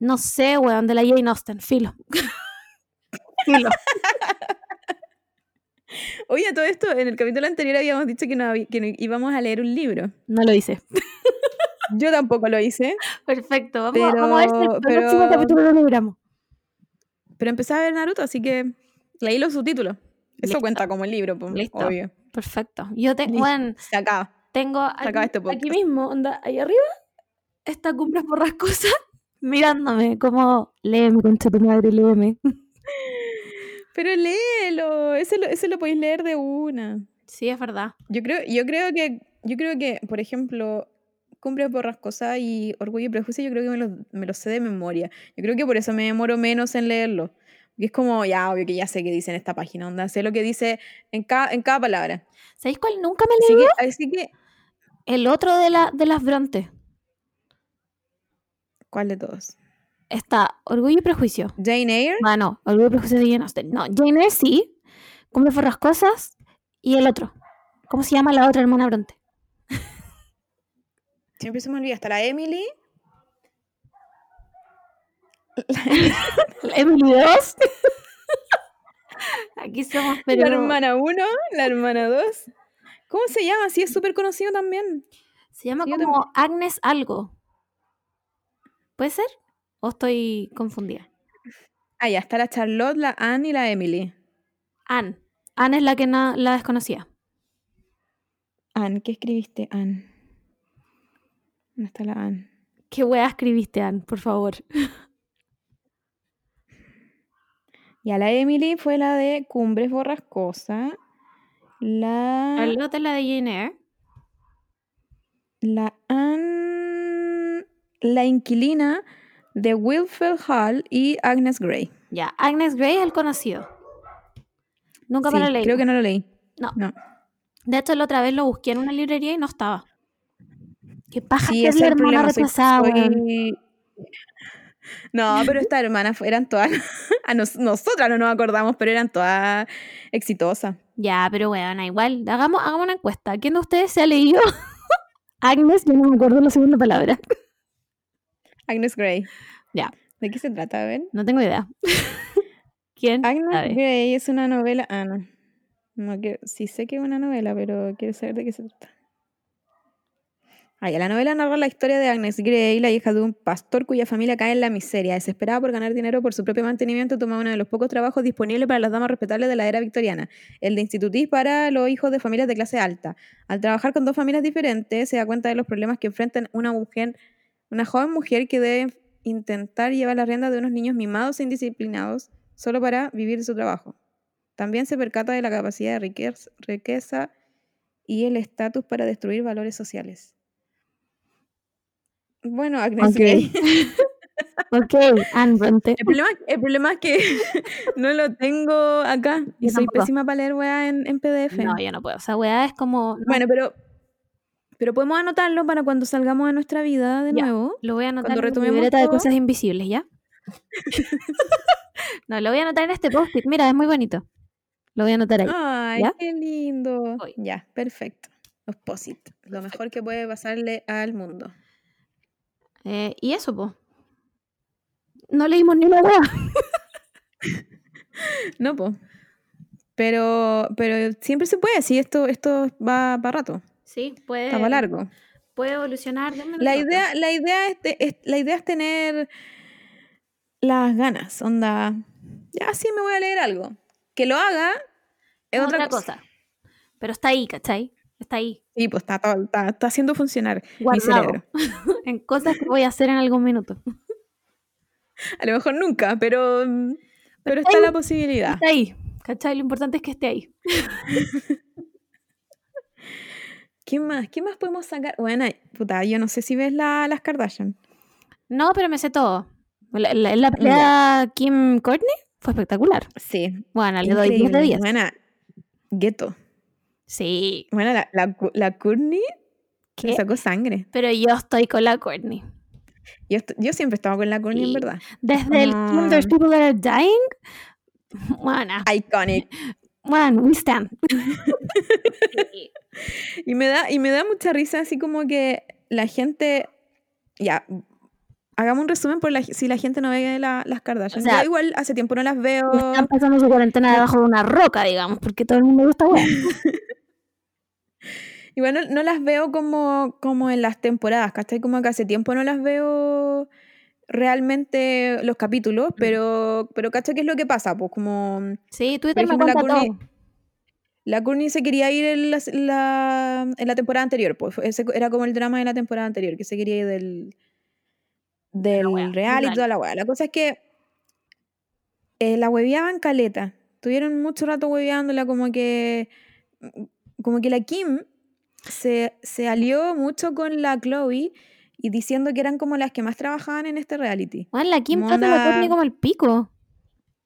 no sé, weón, de la Jane Austen. Filo. Filo. Oye, a todo esto, en el capítulo anterior habíamos dicho que, no que no íbamos a leer un libro. No lo hice. Yo tampoco lo hice, Perfecto. Vamos, a- vamos a ver si el, Pero- próximo capítulo lo logramos. pero empecé a ver Naruto, así que leí los subtítulos. Eso Listo. cuenta como el libro, pues, Listo. obvio. Perfecto. Yo tengo, weón, Se acaba. tengo acaba este aquí mismo, onda, ahí arriba, esta cumbre borrascosa, mirándome como, léeme, concha tu madre, léeme. Pero léelo, ese lo, ese lo podéis leer de una. Sí, es verdad. Yo creo, yo creo que, yo creo que, por ejemplo, Cumbres Borrascosa y Orgullo y Prejuicio, yo creo que me los me los sé de memoria. Yo creo que por eso me demoro menos en leerlo. Y es como, ya, obvio que ya sé qué dice en esta página, onda, sé lo que dice en cada, en cada palabra. ¿Sabéis cuál nunca me leí? así que, El otro de, la, de las Bronte. ¿cuál de todos? Está Orgullo y Prejuicio. Jane Eyre. Ah, no, Orgullo y Prejuicio de Jane Austen. No, Jane Eyre sí, Cumbres borrascosas y el otro. ¿Cómo se llama la otra hermana Bronte? Siempre se me olvida, hasta la Emily. ¿La Emily 2? Aquí somos, pero... La hermana 1, la hermana 2. ¿Cómo se llama? Sí, es súper conocido también. Se llama Sí, como Agnes algo. ¿Puede ser? ¿O estoy confundida? Ah, ya, está la Charlotte, la Anne y la Emily. Anne. Anne es la que na- la desconocía. Anne, ¿qué escribiste, Anne? ¿Dónde está la Anne? ¿Qué weá escribiste, Anne? Por favor. Y a la Emily fue la de Cumbres Borrascosa. La, Charlotte es la de Jane Eyre. la Anne, la inquilina de Wilfred Hall y Agnes Grey. Ya, Agnes Grey es el conocido. Nunca Sí, me lo leí. creo que no lo leí. No. No. De hecho, la otra vez lo busqué en una librería y no estaba. Qué paja Sí, la es el hermana retrasada, soy- No, pero estas hermanas eran todas. A nos- nosotras no nos acordamos, pero eran todas exitosas. Ya, pero weón, igual. Hagamos, hagamos una encuesta. ¿Quién de ustedes se ha leído? Agnes, yo no me acuerdo la segunda palabra. Agnes Grey. Ya. ¿De qué se trata? A ver. No tengo idea. ¿Quién? Agnes sabe? Grey es una novela. Ah, no. no quiero- sí sé que es una novela, pero quiero saber de qué se trata. Ah, ya, la novela narra la historia de Agnes Grey, la hija de un pastor cuya familia cae en la miseria. Desesperada por ganar dinero por su propio mantenimiento, toma uno de los pocos trabajos disponibles para las damas respetables de la era victoriana, el de institutriz para los hijos de familias de clase alta. Al trabajar con dos familias diferentes, se da cuenta de los problemas que enfrentan una mujer, una joven mujer que debe intentar llevar la rienda de unos niños mimados e indisciplinados solo para vivir su trabajo. También se percata de la capacidad de riqueza, riqueza y el estatus para destruir valores sociales. Bueno, Agnes Ok. Grey. Ok, Anne Bronte. El problema, el problema es que no lo tengo acá y Yo soy tampoco. pésima para leer weá en, en PDF. No, yo no puedo. O sea, weá es como. no, Bueno, pero, pero podemos anotarlo para cuando salgamos de nuestra vida de Ya. nuevo. lo voy a anotar en mi libreta de cosas invisibles, ¿ya? no, lo voy a anotar en este post-it. Mira, es muy bonito. Lo voy a anotar ahí. Ay, ¿Ya? qué lindo. Voy. Ya, perfecto. Los posit. Lo mejor que puede pasarle al mundo. Eh, y eso, pues. No leímos ni una weá. No, po. Pero, pero siempre se puede, si esto, esto va para rato, Sí, puede. está para largo. Puede evolucionar. La idea, la idea es, la idea es tener las ganas, onda. Ya sí me voy a leer algo. Que lo haga es otra, cosa. Pero está ahí, ¿cachai? Está ahí. Sí, pues está, todo- está, está haciendo funcionar mi Guardado. cerebro. en cosas que voy a hacer en algún minuto. A lo mejor nunca, pero, pero está está ahí. la posibilidad. Está ahí. ¿Cachai? Lo importante es que esté ahí. ¿qué más? ¿Qué más podemos sacar? Bueno, puta, yo no sé si ves la, las Kardashian. No, pero me sé todo. La, la, la pelea Kim Courtney fue espectacular. Sí. Bueno, le doy 10 de 10. Bueno, gueto. Sí. Bueno, la, la, la Courtney me sacó sangre. Pero yo estoy con la Courtney. Yo, yo siempre estaba con la Courtney, en verdad. Desde el Kim There's. People That Are Dying. Bueno, Iconic. Bueno, we stand. Y me da, y me da mucha risa así como que la gente. Ya. Hagamos un resumen por la, si la gente no ve la- las Kardashian. O sea, Yo igual hace tiempo no las veo. Están pasando su cuarentena debajo de una roca, digamos, porque todo el mundo gusta weá. Igual no, no las veo como, como en las temporadas, ¿cachai? Como que hace tiempo no las veo realmente los capítulos, pero, pero ¿cachai? ¿Qué es lo que pasa? Pues como Sí, Twitter Por me ejemplo, la cuenta Courtney- todo. la Courtney se quería ir en la, la- en la temporada anterior, pues ese era como el drama de la temporada anterior, que se quería ir del, del wea, real y toda la weá. La cosa es que eh, la hueveaban caleta. Tuvieron mucho rato hueveándola, como que como que la Kim se, se alió mucho con la Chloe y diciendo que eran como las que más trabajaban en este reality. Bueno, la Kim trata a como el pico.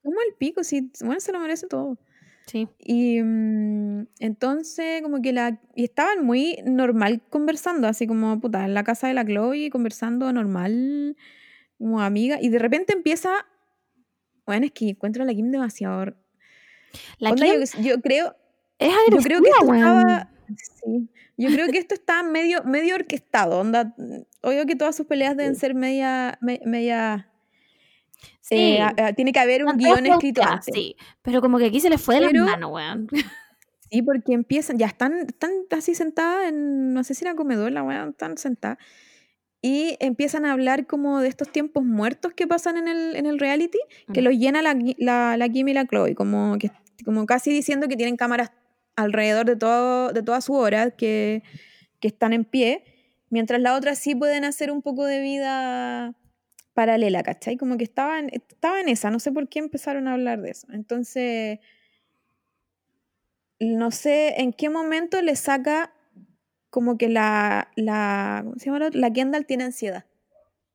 Como el pico, sí, bueno, se lo merece todo. Sí. Y mm, entonces, como que la. Y estaban muy normal conversando, así como, puta, en la casa de la Chloe, conversando normal, como amiga. Y de repente empieza. Bueno, es que encuentro a la Kim demasiado. La Onda, Kim yo, yo creo, es yo agresiva, creo que esto estaba. Sí. Yo creo que esto está medio, medio orquestado. Onda, obvio que todas sus peleas deben ser media. me- media Sí. eh, a- a- tiene que haber un guion escrito pauteadas, antes. Sí, pero como que aquí se les fue de Pero- las manos, weón. Sí, porque empiezan, ya están, están así sentadas en, no sé si era comedor, la weá, están sentadas. Y empiezan a hablar como de estos tiempos muertos que pasan en el, en el reality, que Mm. los llena la, la, la Kim y la Chloe, como, que, como casi diciendo que tienen cámaras alrededor de, todo, de toda su hora, que, que están en pie, mientras las otras sí pueden hacer un poco de vida paralela, ¿cachai? Como que estaban, estaba en esa, no sé por qué empezaron a hablar de eso. Entonces, no sé en qué momento le saca como que la, la, ¿cómo se llama? la otra? La Kendall tiene ansiedad.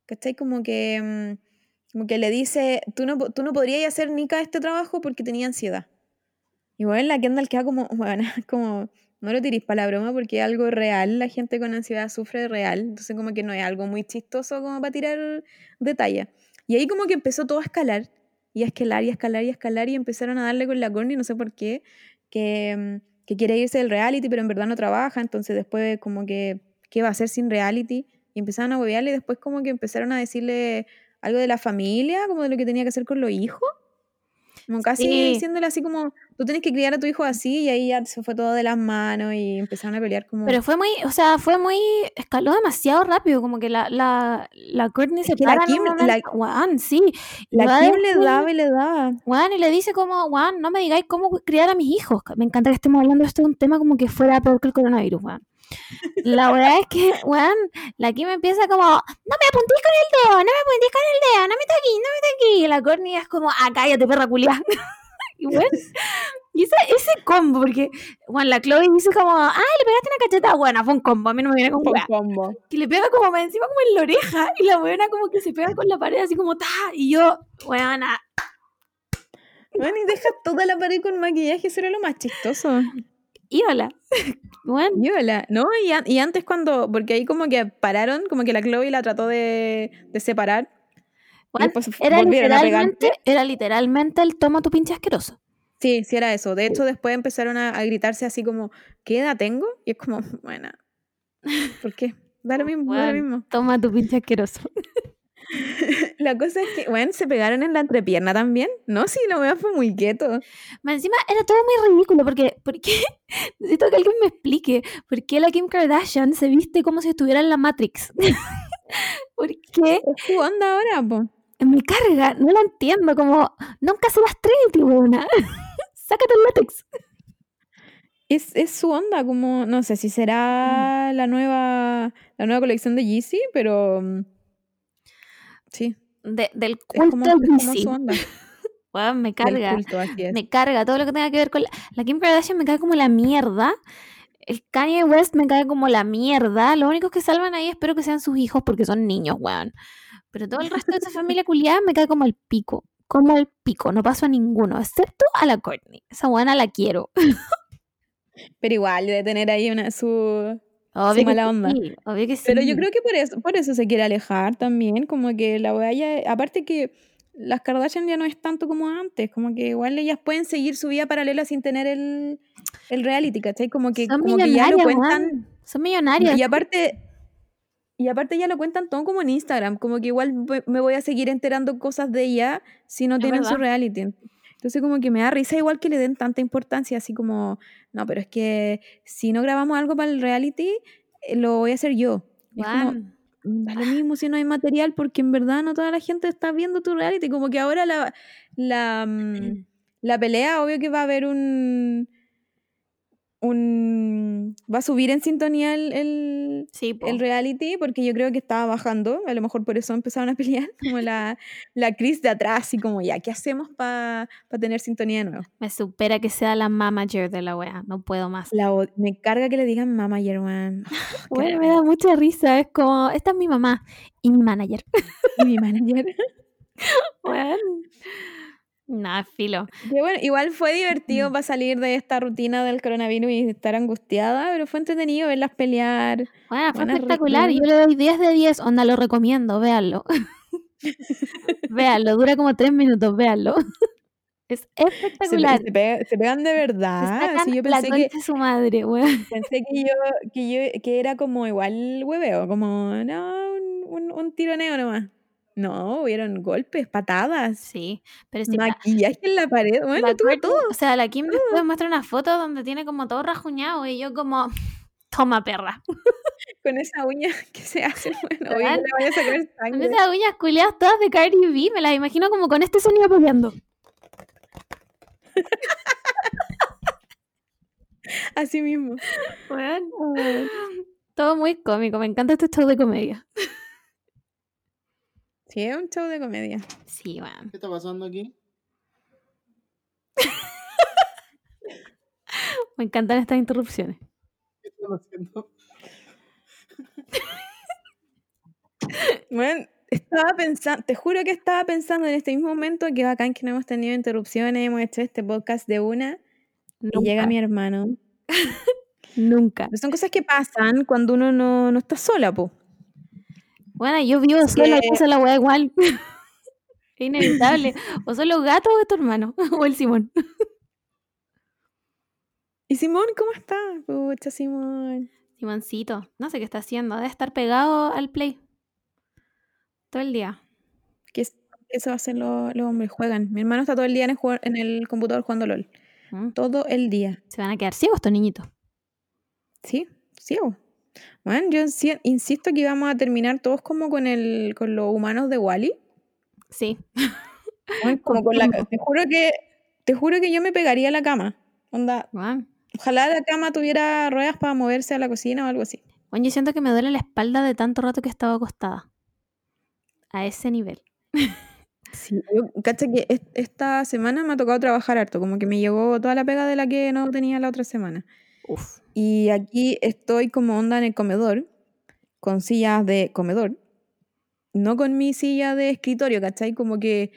¿Cachai? Como que, mm, como que le dice, tú no, tú no podrías hacer Nika este trabajo porque tenía ansiedad. Y bueno, la Kendall queda como, bueno, como, no lo tiréis para la broma porque es algo real, la gente con ansiedad sufre real, entonces como que no es algo muy chistoso como para tirar detalle. Y ahí como que empezó todo a escalar, y a escalar, y a escalar, y a escalar, y empezaron a darle con la Courtney, no sé por qué, que, mm, que quiere irse del reality, pero en verdad no trabaja, entonces después como que, ¿qué va a hacer sin reality? Y empezaron a huevearle y después como que empezaron a decirle algo de la familia, como de lo que tenía que hacer con los hijos. Como casi Sí. diciéndole así como, tú tienes que criar a tu hijo así, y ahí ya se fue todo de las manos y empezaron a pelear como... Pero fue muy, o sea, fue muy, escaló demasiado rápido, como que la, la, la Courtney se que la para en un Kim- la- weón, sí. Kim le daba y le daba. Juan, y le dice como, Juan, no me digáis cómo criar a mis hijos. Me encanta que estemos hablando de esto un tema como que fuera peor que el coronavirus, Juan. La verdad es que, Juan, la Kim empieza como, no me apuntís con el dedo, no me apuntís con el dedo, no me toquís, no me toquís. Y la Courtney es como, ah, cállate, perra culia. Y bueno, y esa- ese combo, porque, Juan, la Chloe dice como, ay, le pegaste una cacheta. Bueno, fue un combo, a mí no me viene con un combo. Que le pega como encima como en la oreja, y la buena como que se pega con la pared así como, ta, y yo, weona, Bueno, y deja toda la pared con maquillaje, eso era lo más chistoso. íbala. Bueno, Yola, ¿no? Y, y antes cuando, porque ahí como que pararon, como que la Chloe la trató de, de separar. Y después era literalmente, era literalmente el toma tu pinche asqueroso. Sí, sí era eso. De hecho, después empezaron a, a gritarse así como, ¿qué edad tengo? Y es como, bueno, ¿por qué? Da lo mismo, da lo mismo. Toma tu pinche asqueroso. La cosa es que, bueno, se pegaron en la entrepierna también. No, sí, lo veo fue muy quieto. Más encima era todo muy ridículo porque, ¿por qué? Necesito que alguien me explique por qué la Kim Kardashian se viste como si estuviera en la Matrix. ¿Por qué? Su onda ahora, po. Me carga, no la entiendo, como nunca se las Trinity, weona. Sácate el látex. Es, es su onda, como, no sé si será la nueva la nueva colección de Yeezy, pero mm, sí, De- del es culto como, es como su onda. Me carga. culto. Me carga todo lo que tenga que ver con la, la Kim Kardashian me cae como la mierda. el Kanye West me cae como la mierda. Lo único que salvan ahí espero que sean sus hijos porque son niños, weón. Pero todo el resto de esa familia culiada me cae como el pico. Como el pico. No paso a ninguno, excepto a la Courtney. Esa buena la quiero. Pero igual debe tener ahí una su, Obvio su mala que onda. sí, obvio que sí. Pero yo creo que por eso, por eso se quiere alejar también, como que la weá ya, aparte que las Kardashian ya no es tanto como antes, como que igual ellas pueden seguir su vida paralela sin tener el, el reality, ¿cachai? Como que, Son como que ya lo cuentan. Son millonarias. y aparte, y aparte ya lo cuentan todo como en Instagram, como que igual me- voy a seguir enterando cosas de ella si no Es tienen su reality. Entonces como que me da risa igual que le den tanta importancia, así como, no, pero es que si no grabamos algo para el reality, eh, lo voy a hacer yo. Es como. "Mm, da lo mismo si no hay material, porque en verdad no toda la gente está viendo tu reality. Como que ahora la, la, mm, la pelea, obvio que va a haber un, un... Va a subir en sintonía el, el, Sí, po. el reality, porque yo creo que estaba bajando. A lo mejor por eso empezaron a pelear, como la, la Chris de atrás, y como, ya, ¿qué hacemos para tener sintonía de nuevo? Me supera que sea la manager de la wea. No puedo más. La, me carga que le digan mama Yerwan. Bueno, me da mucha risa. Es como, esta es mi mamá y mi manager. mi manager. Weón. Nada, filo. Bueno, igual fue divertido para salir de esta rutina del coronavirus y estar angustiada, pero fue entretenido verlas pelear. Bueno, fue espectacular. Yo le doy 10 de 10. Onda, lo recomiendo. Véanlo. véanlo. Dura como 3 minutos. Véanlo. es espectacular. se pega- se pegan de verdad. sacan Sí, yo la pensé concha que, de su madre, weón. pensé que yo, que yo que era como igual hueveo, como no, un, un, un tironeo nomás. No, hubieron golpes, patadas, Sí, pero sí. la- maquillaje en la pared. Bueno, la tuvo todo. O sea, la Kim después muestra una foto donde tiene como todo rajuñado y yo como, toma perra. Con esa uña que se hace. Bueno, que le vaya a sacar Con sangre. esas uñas culiadas todas de Cardi B, me las imagino como con este sonido peleando. Así mismo. Todo muy cómico, me encanta este show de comedia. Sí, es un show de comedia. Sí, weón. ¿Qué está pasando aquí? Me encantan estas interrupciones. ¿Qué están haciendo? Bueno, estaba pensando, te juro que estaba pensando en este mismo momento que bacán que no hemos tenido interrupciones, hemos hecho este podcast de una Nunca, y llega mi hermano. nunca. Pero son cosas que pasan cuando uno no, no está sola, po. Bueno, yo vivo sola y que- pasa la weá igual. es inevitable. O son los gatos o es tu hermano. o el Simón. ¿Y Simón cómo está? Pucha, Simón. Simoncito, no sé qué está haciendo. Debe estar pegado al play. Todo el día. ¿Qué, es- qué se va a hacer los, los hombres? Juegan. Mi hermano está todo el día en el, juego- en el computador jugando LOL. Mm, Todo el día. Se van a quedar ciegos estos niñitos. Sí, ciego. Bueno, yo insi- insisto que íbamos a terminar todos como con el con los humanos de Wally. Sí. como con la te juro que te juro que yo me pegaría a la cama. Onda, Weón. ojalá la cama tuviera ruedas para moverse a la cocina o algo así. Bueno, yo siento que me duele la espalda de tanto rato que he estado acostada. A ese nivel. Sí, yo que es- esta semana me ha tocado trabajar harto, como que me llegó toda la pega de la que no tenía la otra semana. Uf. Y aquí estoy como onda en el comedor, con sillas de comedor, no con mi silla de escritorio, ¿cachai? Como que,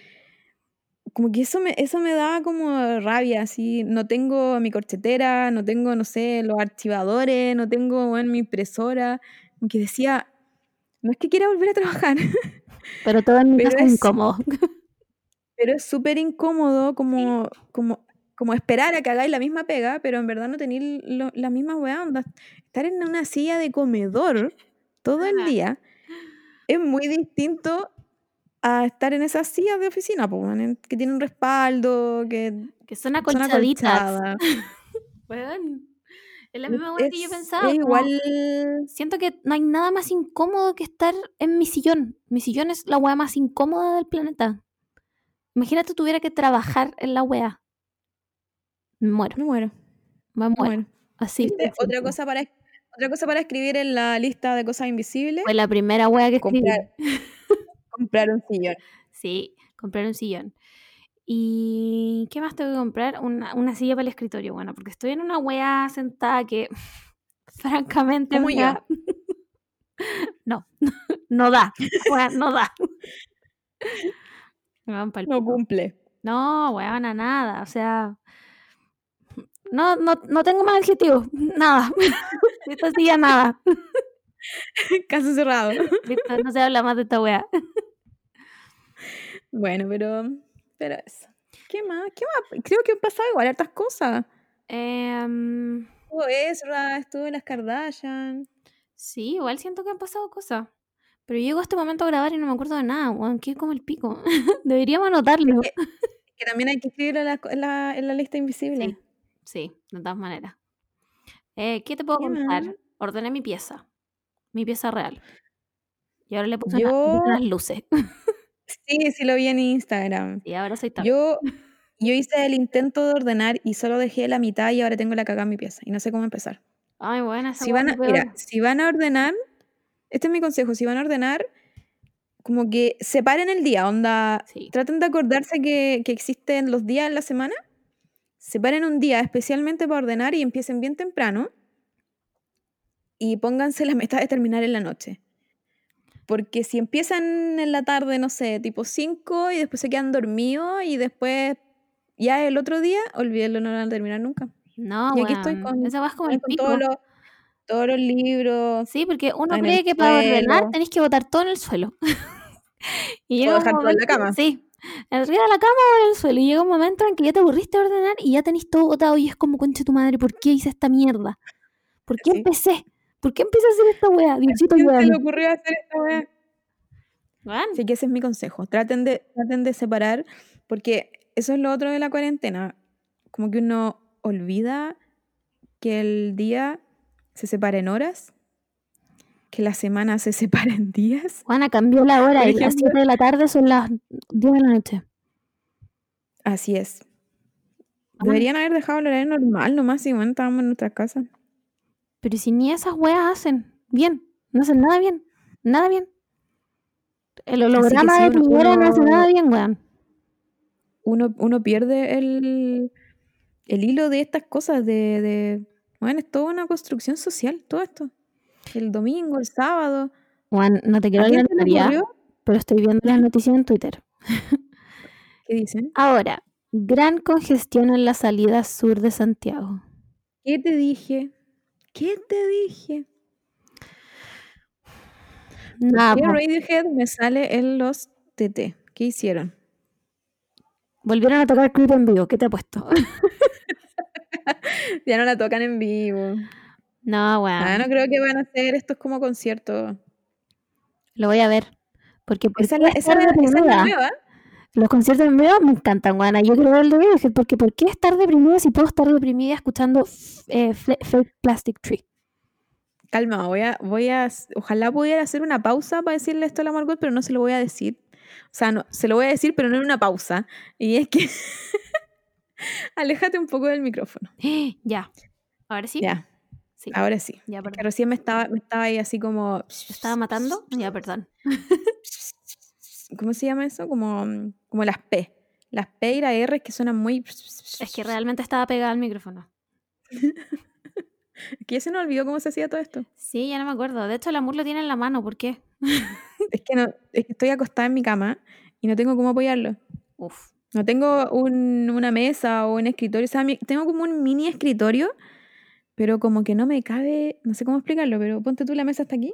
como que eso me, eso me da como rabia, así, no tengo mi corchetera, no tengo, no sé, los archivadores, no tengo bueno, mi impresora, como que decía, no es que quiera volver a trabajar, Pero todo en mi casa es es- incómodo. pero es súper incómodo como, como, como esperar a que hagáis la misma pega, pero en verdad no tenéis las mismas weas. Estar en una silla de comedor todo el Ajá. día es muy distinto a estar en esas sillas de oficina, en- que tienen un respaldo, que Que son acolchaditas. Es la misma weá que yo pensaba. es como- igual Siento que no hay nada más incómodo que estar en mi sillón. Mi sillón es la weá más incómoda del planeta. Imagínate tuviera que trabajar en la weá. Me muero, me muero, me me muero. muero. Así. Otra cosa para otra cosa para escribir en la lista de cosas invisibles, Fue la primera weá que escribí. comprar, comprar un sillón. Sí, comprar un sillón. ¿Y qué más tengo que comprar? Una, una silla para el escritorio. Bueno, porque estoy en una weá sentada que Francamente, Como yo. amiga, no, no da, no da. Me van No cumple. No, weón, a nada, o sea, no, no, no tengo más adjetivos, nada. Esto sí ya nada. Caso cerrado. Listo, no se habla más de esta weá. Bueno, pero, pero eso. ¿Qué más? ¿Qué más? Creo que han pasado igual hartas cosas. Em, Estuvo Ezra, estuvo las Kardashian. sí, igual siento que han pasado cosas. Pero llego a este momento a grabar y no me acuerdo de nada, weón, que como el pico. Deberíamos anotarlo. que- Que también hay que escribirlo en la, en la, en la lista invisible. Sí, sí, de todas maneras. Eh, ¿Qué te puedo ¿Qué contar? Ordené mi pieza, mi pieza real. Y ahora le puse, Yo- unas luces. Sí, sí lo vi en Instagram. Y ahora soy tan... Yo, yo hice el intento de ordenar y solo dejé la mitad y ahora tengo la cagada en mi pieza y no sé cómo empezar. Ay, bueno, esa Si van a, mira, si van a ordenar, este es mi consejo, si van a ordenar, como que separen el día, onda, Sí. traten de acordarse que, que existen los días en la semana, separen un día especialmente para ordenar y empiecen bien temprano y pónganse la meta de terminar en la noche. Porque si empiezan en la tarde, no sé, tipo 5 y después se quedan dormidos y después ya el otro día, olvídenlo, no lo van a terminar nunca. No, y aquí estoy weón, con- Esa es como el con todos los, todos los libros, Sí, porque uno cree que para ordenar tenéis que botar todo en el suelo. y O llega un dejar todo en la cama. sí, arriba de la cama o en el suelo. Y llega un momento en que ya te aburriste de ordenar y ya tenéis todo botado y es como, concha tu madre, ¿por qué hice esta mierda? ¿Por qué Sí. empecé? ¿Por qué empecé a hacer esta weá? Diosito, ¿Quién se le ocurrió hacer esta weá? Weón, Así que ese es mi consejo. Traten de, traten de separar, porque eso es lo otro de la cuarentena. Como que uno olvida que el día se separa en horas, que la semana se separa en días. Juana cambió la hora Por y las ejemplo- 7 de la tarde son las 10 de la noche. Así es. Deberían haber dejado el horario normal nomás si bueno, estábamos en nuestras casas. Pero si ni esas weas hacen bien, no hacen nada bien, nada bien. El holograma de uno- Piñera no hace uno- nada bien, weón. Uno, uno pierde el, el hilo de estas cosas, de, de... Bueno, es toda una construcción social, todo esto. El domingo, el sábado. Juan, no te quiero ¿A quién hablar de pero estoy viendo las noticias en Twitter. ¿Qué dicen? Ahora, gran congestión en la salida sur de Santiago. ¿Qué te dije? ¿Qué te dije? Nada, ¿Qué po. Radiohead me sale en los TT? ¿Qué hicieron? volvieron a tocar Creep en vivo. ¿Qué te ha puesto? Ya no la tocan en vivo. No, weón. Ah, no creo que van a hacer estos como conciertos. Lo voy a ver. Porque ¿por Esa la, esa la- esa la nueva. Los conciertos en vivo me encantan, Juana. Yo quiero ver el de Radiohead porque ¿por qué estar deprimida si puedo estar deprimida escuchando eh, Fake Plastic Tree? Calma, voy a, voy a, ojalá pudiera hacer una pausa para decirle esto a la Margot, pero no se lo voy a decir. O sea, no, se lo voy a decir, pero no en una pausa. Y es que aléjate un poco del micrófono. Ya. Ahora sí. Ya, Sí. ahora sí. Ya, Es que recién me estaba, me estaba ahí así como... ¿Te estaba matando? Ya, perdón. ¿Cómo se llama eso? Como, mm, como las P. Las P y las R que suenan muy... Es que realmente estaba pegada al micrófono. Es que ya se me olvidó cómo se hacía todo esto. Sí, ya no me acuerdo. De hecho, el amor lo tiene en la mano. ¿Por qué? Es que, no, es que estoy acostada en mi cama y no tengo cómo apoyarlo. Uf. No tengo un- una mesa o un escritorio. O sea, mi- tengo como un mini escritorio, pero como que no me cabe, no sé cómo explicarlo, pero ponte tú la mesa hasta aquí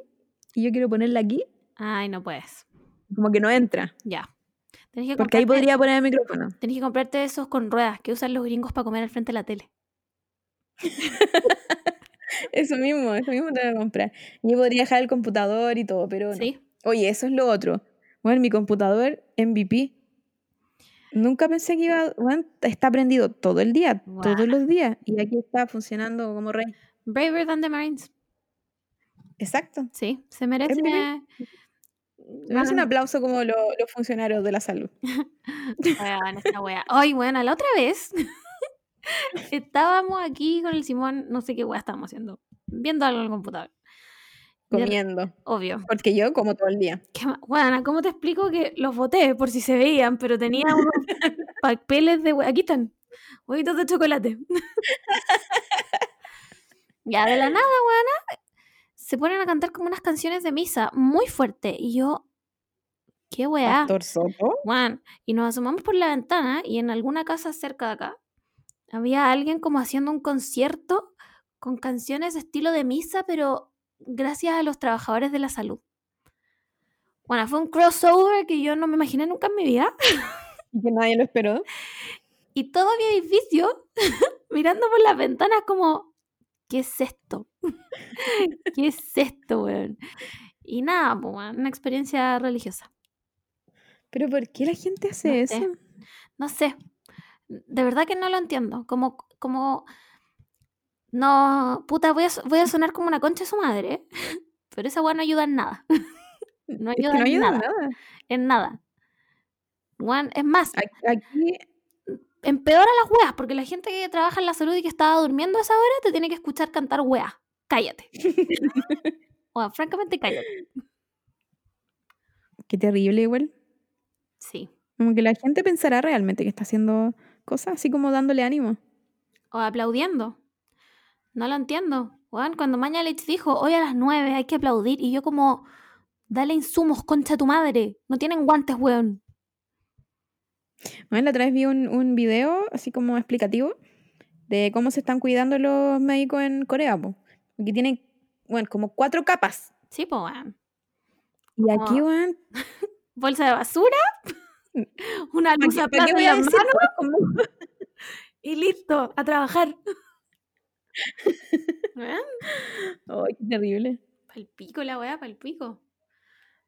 y yo quiero ponerla aquí, Ay, no puedes. como que no entra. Ya. Tenés que, Porque ahí podría poner el micrófono. tenés que comprarte esos con ruedas que usan los gringos para comer al frente de la tele. Eso mismo, eso mismo te voy a comprar. Yo podría dejar el computador y todo, pero no. Sí. Oye, eso es lo otro. Bueno, mi computador MVP. Nunca pensé que iba, bueno, está prendido todo el día, todos los días. Y aquí está funcionando como rey. Braver than the Marines. Exacto. Sí, se merece. hace un aplauso como lo- los funcionarios de la salud. Weón, esta wea. Ay, bueno, la otra vez estábamos aquí con el Simón, no sé qué wea estábamos haciendo, viendo algo en el computador. Comiendo. Obvio. Porque yo como todo el día. ¿Qué ma- Weona, ¿cómo te explico que los boté por si se veían, pero tenía unos papeles de Aquí están, huevitos de chocolate. Ya de la nada, weona, se ponen a cantar como unas canciones de misa muy fuerte. Y yo, ¿qué weá? Soto. Juan, y nos asomamos por la ventana y en alguna casa cerca de acá había alguien como haciendo un concierto con canciones de estilo de misa, pero gracias a los trabajadores de la salud. Bueno, fue un crossover que yo no me imaginé nunca en mi vida. Y que nadie lo esperó. Y todo mi edificio mirando por las ventanas como, ¿qué es esto? ¿Qué es esto, weón? Y nada, pues, una experiencia religiosa. Pero ¿por qué la gente hace No eso? No sé. De verdad que no lo entiendo. Como, como. No. Puta, voy a, voy a sonar como una concha de su madre. Pero esa weá no ayuda en nada. No Es que ayuda, no en ayuda en nada. nada. En nada. Es más, Aquí- Aquí, empeora las weas, porque la gente que trabaja en la salud y que estaba durmiendo a esa hora te tiene que escuchar cantar weas. Cállate. o francamente, cállate. qué terrible igual. Sí. Como que la gente pensará realmente que está haciendo cosas así como dándole ánimo. O aplaudiendo. No lo entiendo. Weón, cuando Mañalich dijo, hoy a las 9 hay que aplaudir, y yo como, dale insumos, concha tu madre. No tienen guantes, weón. Bueno, la otra vez vi un, un video así como explicativo de cómo se están cuidando los médicos en Corea. Po. Aquí tienen, bueno, como cuatro capas. Sí, pues, weón. Y aquí, weón, Bolsa de basura, una ¿para luz a qué en voy a las decir? manos Pues, como- y listo, a trabajar. Weón, Ay, qué terrible. Pal pico la weá, pal pico.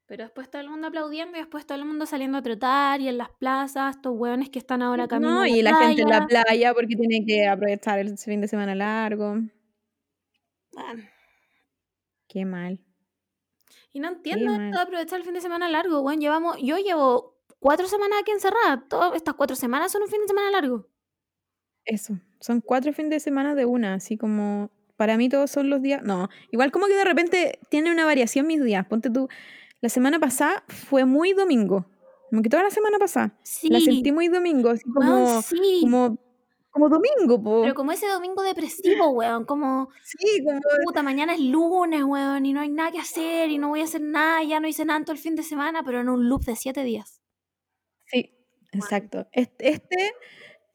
Pero después todo el mundo aplaudiendo y después todo el mundo saliendo a trotar y en las plazas, estos weones que están ahora caminando. No, y la gente en la playa porque tiene que aprovechar el fin de semana largo. Qué mal. Y no entiendo esto de aprovechar el fin de semana largo, weón. Llevamos, yo llevo cuatro semanas aquí encerrada. Todas estas cuatro semanas son un fin de semana largo. Eso. Son cuatro fines de semana de una, así como. Para mí todos son los días. No, igual como que de repente tiene una variación mis días. Ponte tú. La semana pasada fue muy domingo. Como que toda la semana pasada. Sí. La sentí muy domingo, así como. sí. Como, como domingo, po. Pero como ese domingo depresivo, weón. Como, Sí, como. puta, mañana es lunes, weón, y no hay nada que hacer, y no voy a hacer nada, ya no hice nada en todo el fin de semana, pero en un loop de siete días. Sí, exacto. Este, este-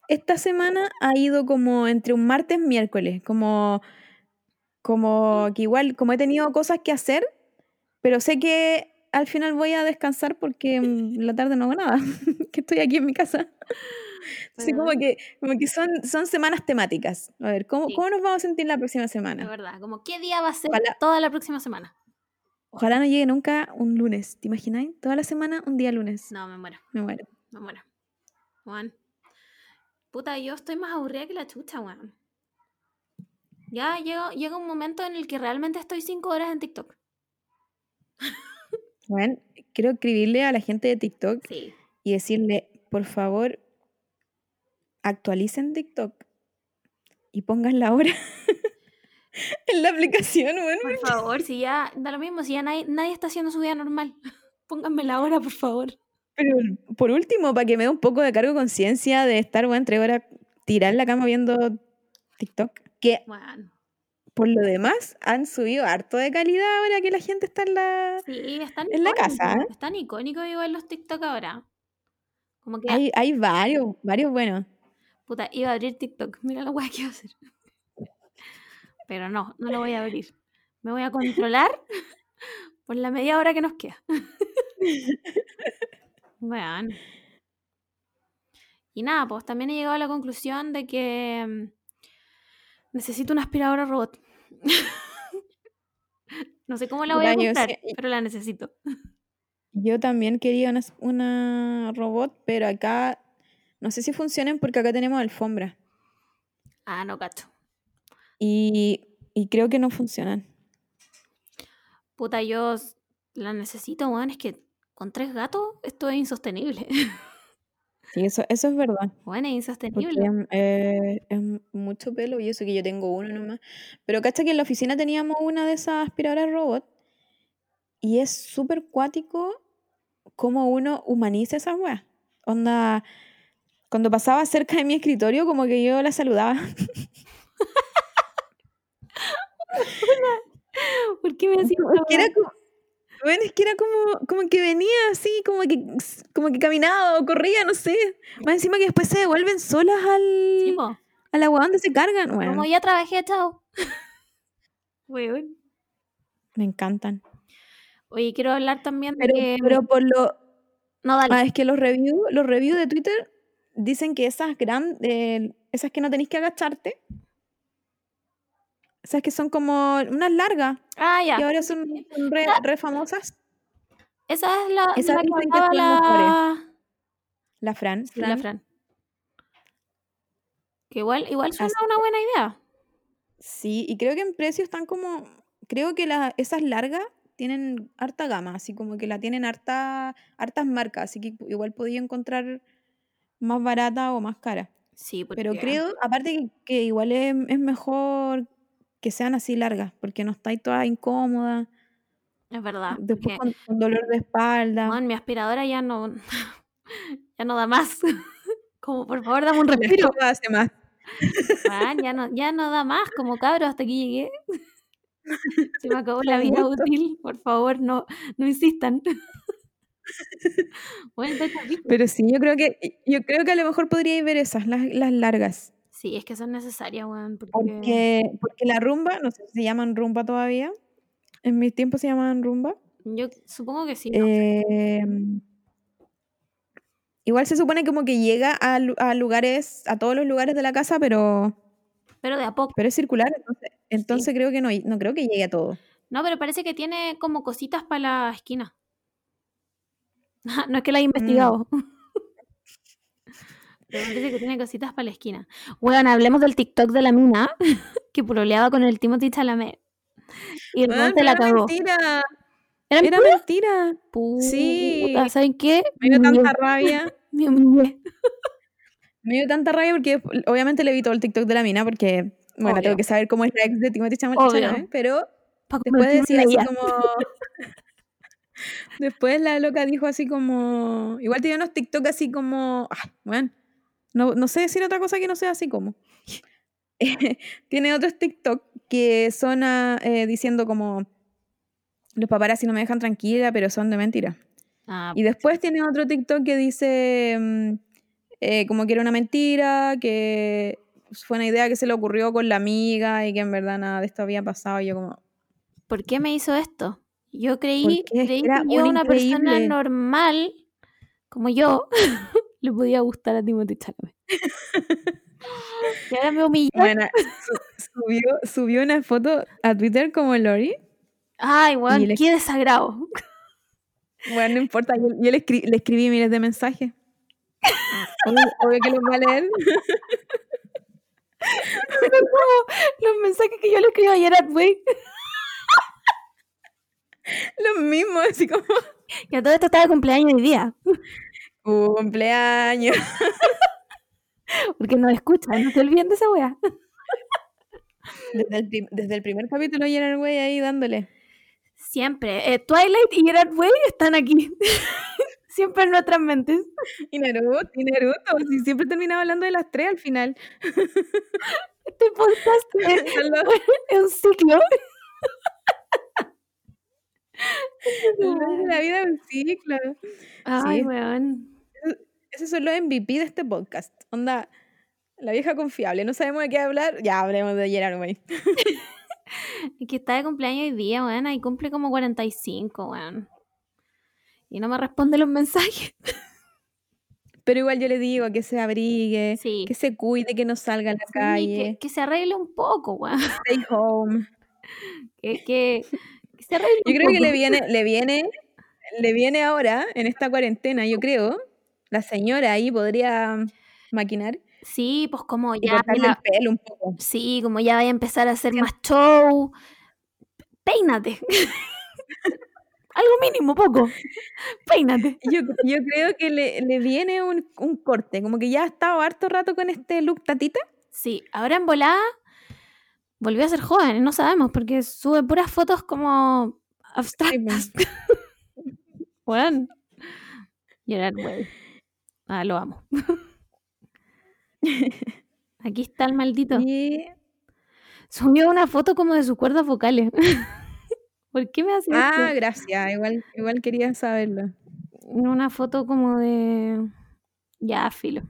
esta semana ha ido como entre un martes miércoles, como, como que igual, como he tenido cosas que hacer, pero sé que al final voy a descansar porque en la tarde no hago nada, que estoy aquí en mi casa. Así como que, como que son, son semanas temáticas. A ver, ¿cómo, Sí. ¿cómo nos vamos a sentir la próxima De semana? verdad, como qué día va a ser Ojalá- toda la próxima semana. Ojalá no llegue nunca un lunes, ¿te imagináis? Toda la semana un día lunes. No, me muero, Me muero. me muero. Juan. Puta, yo estoy más aburrida que la chucha, weón. Ya llega, llega un momento en el que realmente estoy cinco horas en TikTok. Bueno, quiero escribirle a la gente de TikTok Sí. y decirle, por favor, actualicen TikTok y pongan la hora en la aplicación, bueno. Por favor, si ya da lo mismo, si ya nadie, nadie está haciendo su vida normal. Pónganme la hora, por favor. Pero por último, para que me dé un poco de cargo de conciencia de estar, bueno, tres horas tirar la cama viendo TikTok, que Bueno, por lo demás han subido harto de calidad ahora que la gente está en la... sí, están En la casa, ¿eh? Están icónicos igual los TikTok ahora. Como que, Hay, hay varios, varios buenos. puta, iba a abrir TikTok. Mira la weá que iba a hacer. Pero no, no lo voy a abrir. Me voy a controlar por la media hora que nos queda. Bueno. Y nada, pues también he llegado a la conclusión de que mm, necesito una aspiradora robot. no sé cómo la voy a yo comprar, sí- pero la necesito. Yo también quería una, una robot, pero acá no sé si funcionan porque acá tenemos alfombra. Ah, no cacho. Y, y creo que no funcionan. Puta, yo s- la necesito, weón. Es que con tres gatos esto es insostenible. Sí, eso, eso es verdad. Bueno, es Porque insostenible. eh, es mucho pelo y eso que yo tengo uno nomás. Pero cacha que en la oficina teníamos una de esas aspiradoras robot y es súper cuático cómo uno humaniza esa weas. Onda, cuando pasaba cerca de mi escritorio, como que yo la saludaba. ¿Por qué me decís Es que era como, bueno, es que era como, como que venía así, como que, como que caminaba o corría, no sé. Más encima que después se devuelven solas al, Sí, al agua donde se cargan. Bueno, Como ya trabajé, chao. Weón. me encantan. Oye, quiero hablar también de Pero, que... pero por lo, No, dale. Ah, es que los reviews, los reviews de Twitter dicen que esas gran, eh, esas que no tenéis que agacharte, esas que son como unas largas Ah, ya. y ahora son, son re, re famosas. Esa es la, Esas la que hablaba la... La Fran, Sí, la Fran. Fran. Que igual, igual suena Así una buena idea. Sí, y creo que en precio están como, creo que la- esas largas tienen harta gama, así como que la tienen harta, hartas marcas, así que igual podía encontrar más barata o más cara. Sí, porque... Pero creo, aparte que, que igual es, es mejor que sean así largas, porque no estáis toda incómoda, Es verdad. después con, con dolor de espalda. weón, mi aspiradora ya no... ya no da más. Como, por favor, dame un respiro. hace más. Ya, no, ya no da más. Como cabro, hasta aquí llegué. Se me acabó la vida útil. Por favor, no, no insistan. bueno, Pero sí, yo creo que yo creo que a lo mejor podríais ver esas, las, las largas. Sí, es que son necesarias, weón. Porque... Porque, porque la rumba, no sé si se llaman rumba todavía. En mis tiempos se llamaban rumba. Yo supongo que sí. no. Eh, igual se supone como que llega a, a lugares, a todos los lugares de la casa, pero, Pero de a poco. pero es circular, entonces, entonces creo que no, no creo que llegue a todo. No, pero parece que tiene como cositas para la esquina. no es que la he investigado. Parece que tiene cositas para la esquina. Bueno, hablemos del TikTok de la mina que proleaba con el Timothy Chalamet. Y el weón se la cagó. mentira, ¿Era era mentira? Puta, Sí. ¿Saben qué? Me dio tanta rabia. me humillé. Me dio tanta rabia porque obviamente le vi todo el TikTok de la mina porque, bueno, Obvio. tengo que saber cómo es la ex de Timothy. Chalamet, pero después decía así como... después la loca dijo así como... Igual tiene unos TikTok así como... Ah, bueno, no, no sé decir otra cosa que no sea así como... tiene otros TikTok que son ah, eh, diciendo como... Los paparazzi no me dejan tranquila, pero son de mentira. Ah, Y después tiene otro TikTok que dice mm, eh, como que era una mentira, que fue una idea que se le ocurrió con la amiga y que en verdad nada de esto había pasado. Y yo como, ¿Por qué me hizo esto? Yo creí, creí era que yo, un una persona increíble. normal, como yo, le podía gustar a Timothy Chalamet. y ahora me humillé. bueno, su- subió, subió una foto a Twitter como Lori. Ay, weón, le- qué desagrado. Bueno, no importa, yo, yo le, escri- le escribí miles de mensajes. Obvio, obvio que los va a leer. Los mensajes que yo le escribí ayer a Way. Los mismos, así como Y a todo esto estaba de cumpleaños hoy día. Cumpleaños. Porque no escucha, no se olviden de esa wea. Desde el, desde el primer capítulo el güey ahí dándole. Siempre. Eh, Twilight y Gerard Way están aquí. Siempre en nuestras mentes. Y Naruto, y Naruto, si siempre terminaba hablando de las tres al final. Este podcast es, es un ciclo. La vida es un ciclo. Ay, Sí. weón. Esos son los MVP de este podcast. Onda, la vieja confiable. No sabemos de qué hablar. Ya hablemos de Gerard Way. Que está de cumpleaños hoy día, weón, y cumple como 45, weón. Y no me responde los mensajes. Pero igual yo le digo que se abrigue, Sí. que se cuide, que no salga a la Sí, calle, que, que se arregle un poco, weón. stay home. Que, que, que se arregle Yo un creo que le viene, le viene, le viene ahora, en esta cuarentena, yo creo, la señora ahí podría maquinar Sí, pues como y ya. cortarle mira, el pelo un poco. sí, como ya vaya a empezar a hacer más show. Peínate. Algo mínimo, poco. Peínate. Yo, yo creo que le, le viene un, un corte, como que ya ha estado harto rato con este look tatita. Sí, ahora en volada volvió a ser joven, no sabemos, porque sube puras fotos como abstractas. Bueno. Gerard Way. Ah, lo amo. Aquí está el maldito. Y Subió una foto como de sus cuerdas vocales. ¿Por qué me hace Ah, esto? gracias. Igual, igual quería saberlo. Una foto como de. Ya, filo.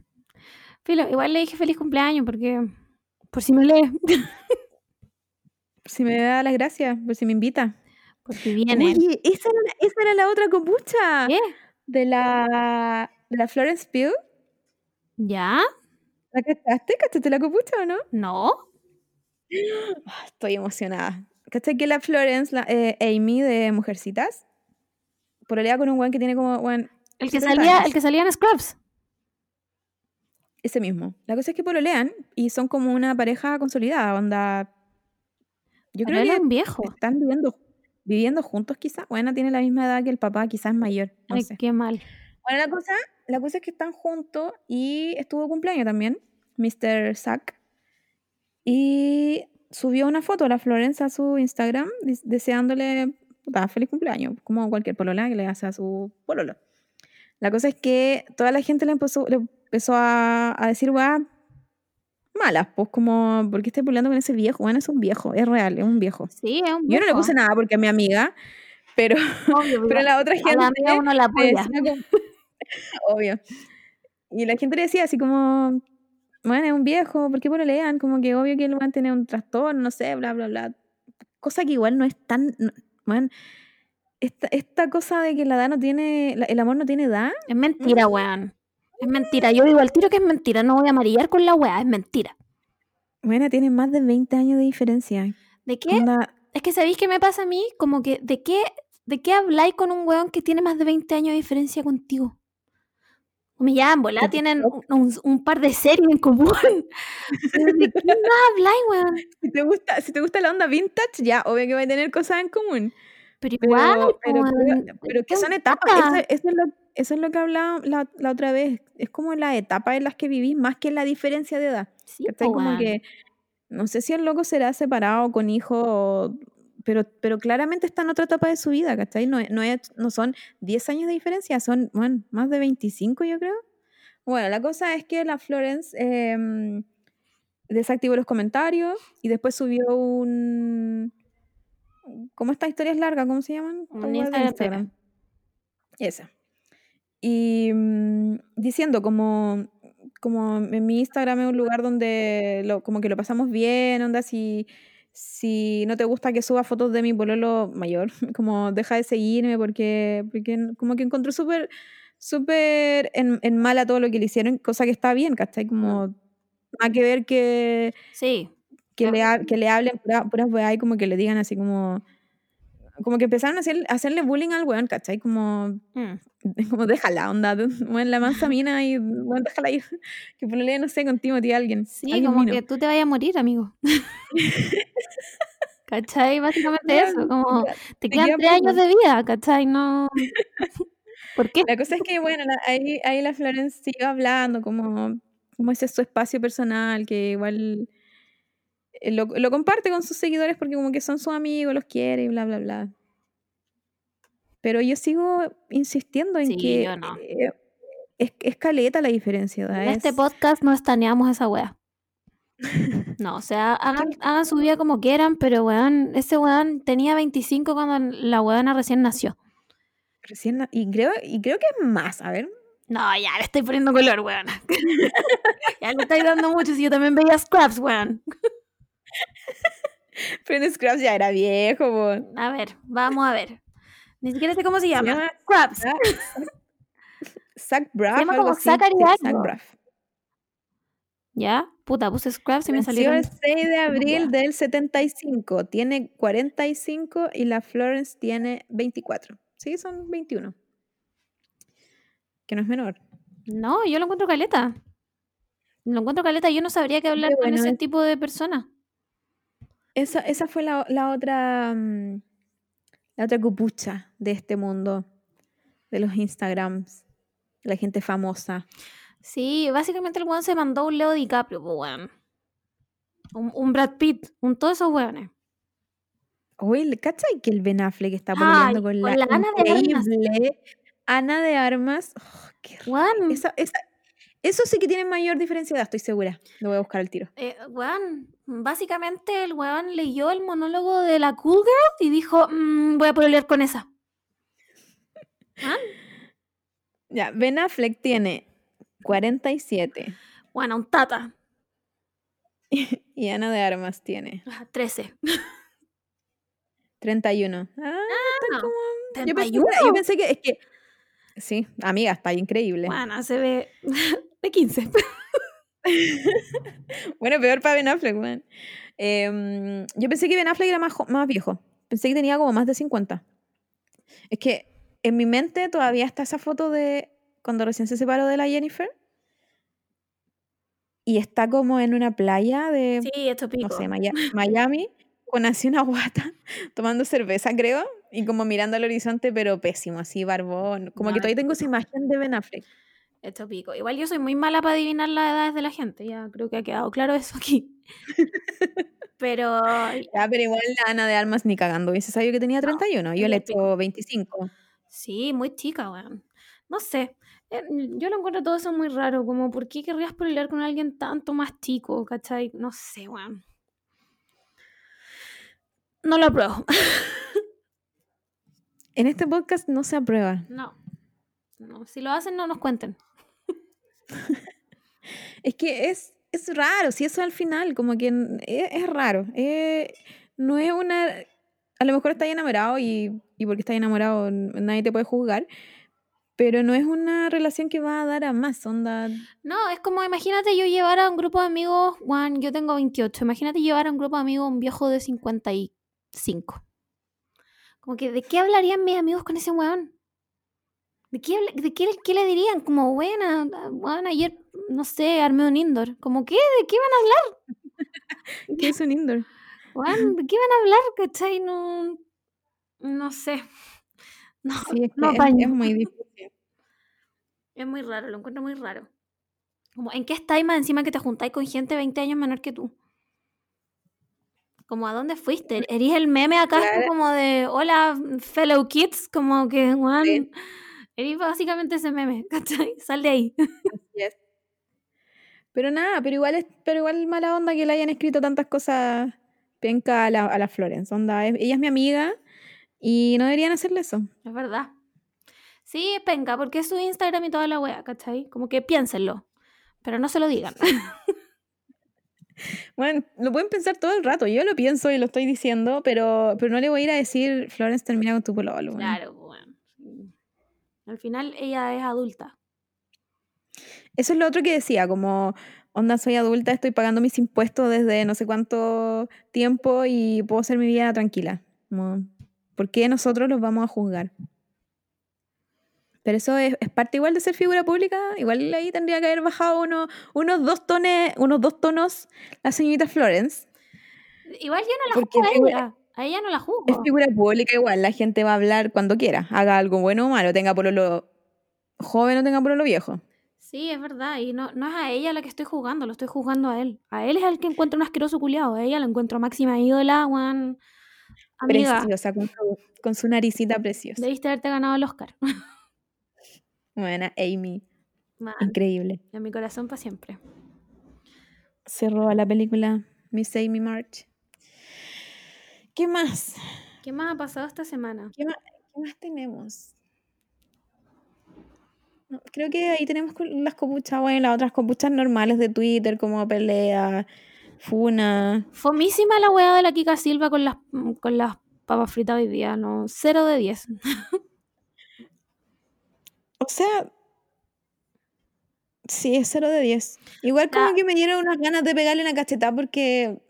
Filo, igual le dije feliz cumpleaños porque. Por si me lee. Si me da las gracias, por si me invita. Porque viene. Oye, esa era, la- esa era la otra copucha ¿Qué? de la, la Florence Pugh. ¿Ya? ¿La cachaste? ¿Cachaste la copucha o no? ¿No? Ah, Estoy emocionada. ¿Cachai que la Florence, la, eh, Amy de Mujercitas, pololea con un weón que tiene como, weón, El que 70 salía, años? el que salía en Scrubs. ese mismo. La cosa es que pololean y son como una pareja consolidada, onda... Yo Pero creo que es un viejo. están viviendo, viviendo juntos quizás. Bueno, tiene la misma edad que el papá, quizás mayor, no Ay, sé. qué mal. Bueno, la cosa, la cosa es que están juntos y estuvo cumpleaños también, Mr. Zack. Y subió una foto a la Florencia a su Instagram deseándole puta, feliz cumpleaños, como cualquier polola que le hace a su pololo. La cosa es que toda la gente le empezó, le empezó a, a decir, weá, malas, pues como, ¿por qué estoy peleando con ese viejo? Bueno, es un viejo, es real, es un viejo. Sí, es un Yo no le viejo. puse nada porque es mi amiga, pero, Obvio, pero la otra a gente... la amiga uno la apoya. como- obvio. Y la gente le decía así como, bueno, es un viejo, ¿por qué lean? Como que obvio que el weón tiene un trastorno, no sé, bla, bla, bla. Cosa que igual no es tan, no- esta, esta cosa de que la edad no tiene, la- el amor no tiene edad, Es mentira, weón. Es mentira. Yo digo al tiro que es mentira. No voy a amarillar con la weá. Es mentira. bueno, tiene más de 20 años de diferencia. ¿De qué? Onda, Es que ¿sabéis qué me pasa a mí? Como que, ¿de qué, de qué habláis con un weón que tiene más de 20 años de diferencia contigo? Llaman, volá, tienen un, un- un par de series en común. ¿De qué más weón? si te gusta, si te gusta la onda vintage, ya, obvio que va a tener cosas en común. Pero igual, pero, pero- pero que ¿qué son etapas. Eso, eso es lo, eso es lo que hablaba la, la otra vez. Es como la etapa en las que vivís, más que la diferencia de edad. Sí, Como que no sé si el loco será separado con hijos, o- pero, pero claramente está en otra etapa de su vida, ¿cachai? No, es- no, es- no son 10 años de diferencia, son bueno, más de 25, yo creo. Bueno, la cosa es que la Florence em, desactivó los comentarios y después subió un. ¿Cómo estas historias largas? ¿Cómo se llaman? Un Instagram TV. Esa. Y mm, diciendo como, como en mi Instagram es un lugar donde lo, como que lo pasamos bien, onda, si, si no te gusta que suba fotos de mi pololo mayor, como deja de seguirme porque, porque como que encontró súper súper en, en mala todo lo que le hicieron, cosa que está bien, ¿cachai? Como nada que ver que, Sí. que, le, ha- que le hablen pura- puras weas y como que le digan así como... Como que empezaron a, hacer- a hacerle bullying al weón, ¿cachai? Como Mm. como déjala, onda, bueno, la mansa mina y bueno, déjala ir. Que ponle, no sé, contigo, tío, alguien. Sí, alguien como que tú te vayas a morir, amigo. ¿Cachai? Básicamente eso, como te te quedan queda tres años de vida, ¿cachai? No. ¿Por qué? La cosa es que, bueno, la- ahí, ahí la Florence siguió hablando, como, como ese es su espacio personal, que igual eh, lo, lo comparte con sus seguidores porque como que son sus amigos, los quiere y bla, bla, bla. Pero yo sigo insistiendo en Sí, que yo no. eh, es, es caleta la diferencia. ¿verdad? En este Es- podcast no estaneamos esa wea. No, o sea, hagan, hagan su vida como quieran, pero weón, ese weón tenía 25 cuando la weona recién nació. recién na- y, creo, y creo que es más, a ver. No, ya le estoy poniendo color, weón. ya le estoy dando mucho, si yo también veía Scraps, weón. Pero Scraps ya era viejo, po. A ver, vamos a ver. Ni siquiera sé cómo se llama. llama Scraps. Zach Braff, llama algo como. Zachary. Zach Braff. ¿Ya? Puta, puse Scraps y me salieron. el 6 de abril del 75. Tiene 45 y la Florence tiene 24. Sí, son 21. Que no es menor. No, yo lo encuentro caleta. Lo encuentro caleta. Yo no sabría qué hablar con ese es- tipo de persona. Esa, esa fue la, la otra mm, la otra cupucha de este mundo. De los Instagrams. De la gente famosa. Sí, básicamente el weón se mandó un Leo DiCaprio, pues weón. Un, un Brad Pitt, un todos esos weones. Oye, ¿cachai que el Ben Affleck está peleando con con la, la Ana de Armas. Ana de Armas? Oh, qué esa, esa, Eso sí que tiene mayor diferencia de edad, estoy segura. Lo voy a buscar al tiro. Eh, weón, básicamente el weón leyó el monólogo de la Cool Girl y dijo, "Mm, voy a pelear con esa. ¿Ah? Ya, Ben Affleck tiene 47 Bueno, un tata. y Ana de Armas tiene Ah, 13. 31. Ah, están como- yo, pensé, 31. yo pensé que es que sí, amiga, está increíble. Bueno, se ve de 15. Bueno, peor para Ben Affleck, weón. Em, yo pensé que Ben Affleck era más, más viejo. Pensé que tenía como más de 50. Es que en mi mente todavía está esa foto de cuando recién se separó de la Jennifer. Y está como en una playa de, Sí, esto pico. no sé, Maya- Miami, con así una guata, tomando cerveza, creo, y como mirando al horizonte, pero pésimo, así barbón. Como No, que todavía tengo esa imagen de Ben Affleck. Esto pico. Igual yo soy muy mala para adivinar las edades de la gente. Ya creo que ha quedado claro eso aquí. Pero Ya, pero igual la Ana de Armas ni cagando. Hubiese sabido que tenía 31. Yo ella le es pico. echo 25. sí, muy chica, weón. No sé. eh, Yo lo encuentro todo eso muy raro. Como, ¿por qué querrías pelear con alguien tanto más chico? ¿Cachai? No sé, weón. No lo apruebo. En este podcast no se aprueba. No. No, si lo hacen, no nos cuenten. Es que es, es raro, si eso al final, como que n- es, raro. eh, no es una... A lo mejor estás enamorado y, y porque estás enamorado nadie te puede juzgar, pero no es una relación que va a dar a más, onda... No, es como, imagínate yo llevar a un grupo de amigos, Juan, yo tengo 28, imagínate llevar a un grupo de amigos un viejo de 55. Como que, ¿de qué hablarían mis amigos con ese weón? ¿De qué, de qué, qué le dirían? Como, buena, weón, ayer, no sé, armé un indoor. Como, ¿qué? ¿De qué van a hablar? ¿Qué es un indoor? Weón, ¿de qué van a hablar? ¿Cachai? No, no sé. No, Sí, es, que no es- muy difícil. Es muy raro, lo encuentro muy raro. Como, ¿en qué estáis más encima que te juntáis con gente 20 años menor que tú? Como, ¿a dónde fuiste? ¿Eres el meme acá Claro. como de, hola, fellow kids? Como que, Sí. Eres básicamente ese meme, ¿cachai? Sal de ahí. Así es. Pero nada, pero igual es, pero igual mala onda que le hayan escrito tantas cosas penca a la, a la Florence. Onda, ella es mi amiga y no deberían hacerle eso. Es verdad. Sí, es penca, porque es su Instagram y toda la wea, ¿cachai? Como que piénsenlo, pero no se lo digan. Bueno, lo pueden pensar todo el rato. Yo lo pienso y lo estoy diciendo, pero, pero no le voy a ir a decir, Florence, termina con tu pololo. weón". claro, bueno. sí. Al final ella es adulta. Eso es lo otro que decía, como, onda, soy adulta, estoy pagando mis impuestos desde no sé cuánto tiempo y puedo hacer mi vida tranquila. Como, ¿Por qué nosotros los vamos a juzgar? Pero eso es, es parte igual de ser figura pública. Igual ahí tendría que haber bajado uno, unos, dos tones, unos dos tonos la señorita Florence. Igual yo no la juzgo a ella. A ella no la Es juzgo. figura pública igual, la gente va a hablar cuando quiera, haga algo bueno o malo, tenga por lo joven o tenga por lo viejo. Sí, es verdad. Y no, no es a ella la que estoy jugando, lo estoy jugando a él. A él es el que encuentro un asqueroso culiado. A ella la encuentro máxima ídola, Juan. Amiga, Preciosa, con su, con su naricita preciosa. debiste haberte ganado el Oscar. Buena, Amy, Man, increíble. en mi corazón para siempre. Se roba la película Miss Amy March. ¿Qué más? ¿Qué más ha pasado esta semana? ¿Qué más, qué más tenemos? No, creo que ahí tenemos las copuchas, bueno, las otras copuchas normales de Twitter, como pelea, funa. Fomísima la weá de la Kika Silva con las, con las papas fritas hoy día, ¿no? Cero de 10. O sea, sí, es 0 de 10. Igual como que me dieron unas ganas de pegarle una cachetada porque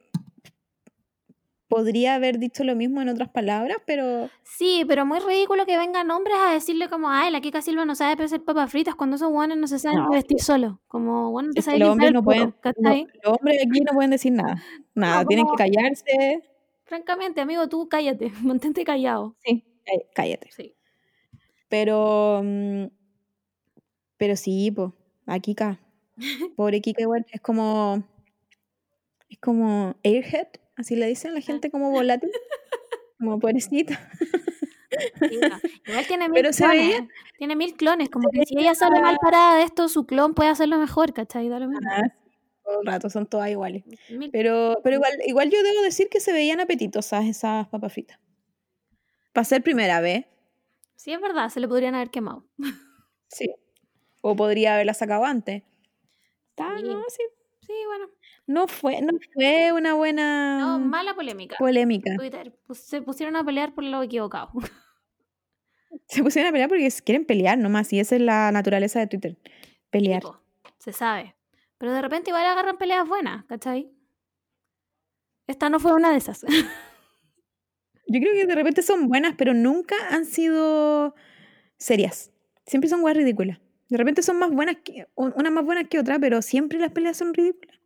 podría haber dicho lo mismo en otras palabras, pero Sí, pero muy ridículo que vengan hombres a decirle como, ay, la Kika Silva no sabe hacer papas fritas cuando esos guanes no se saben No, vestir solos. Como, bueno, sabes los hombres no pueden, lo- los hombres aquí no pueden decir nada. Nada, tienen que callarse. Francamente, amigo, tú cállate, mantente callado. Sí, cá- cállate. Sí. Pero, mm, pero sí, pues, a Kika. Pobre Kika igual, es como, es como airhead, así le dicen la gente como volátil, como pobrecita. Igual tiene mil Pero se clones. veía- Tiene mil clones. Como que si ella sale mal parada de esto, su clon puede hacerlo mejor, ¿cachai? Da lo mismo. Ah, todo el rato, son todas iguales. Mil- Pero, pero igual, igual yo debo decir que se veían apetitosas esas papas fritas. Para ser primera vez, Sí, es verdad, se le podrían haber quemado. sí. O podría haberla sacado antes. Está, Sí. no, sí. Sí, bueno. No fue, no fue una buena No, mala polémica. polémica. Twitter. Pues se pusieron a pelear por lo equivocado. Se pusieron a pelear porque quieren pelear nomás, y esa es la naturaleza de Twitter. Pelear. Tipo, se sabe. Pero de repente igual agarran peleas buenas, ¿cachai? Esta no fue una de esas. Yo creo que de repente son buenas, pero nunca han sido serias. Siempre son guas ridículas. De repente son más buenas, que, u- unas más buenas que otras, pero siempre las peleas son ridículas.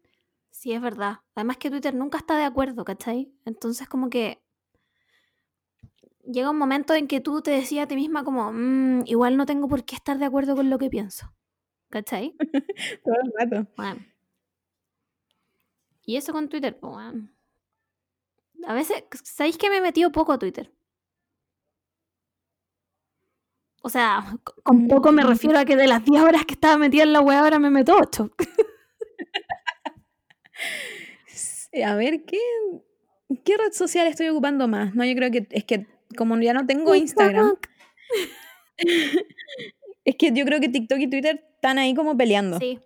Sí, es verdad. Además que Twitter nunca está de acuerdo, ¿cachai? Entonces como que llega un momento en que tú te decías a ti misma como, "Mm, igual no tengo por qué estar de acuerdo con lo que pienso, ¿cachai? Todo el rato. Bueno. Y eso con Twitter, pues, weón. A veces, ¿sabéis que me he metido poco a Twitter? O sea, con poco me Mm. refiero a que de las 10 horas que estaba metida en la web ahora me meto 8. A ver, ¿qué, ¿qué red social estoy ocupando más? No, yo creo que es que como ya no tengo Instagram, es que yo creo que TikTok y Twitter están ahí como peleando. Sí,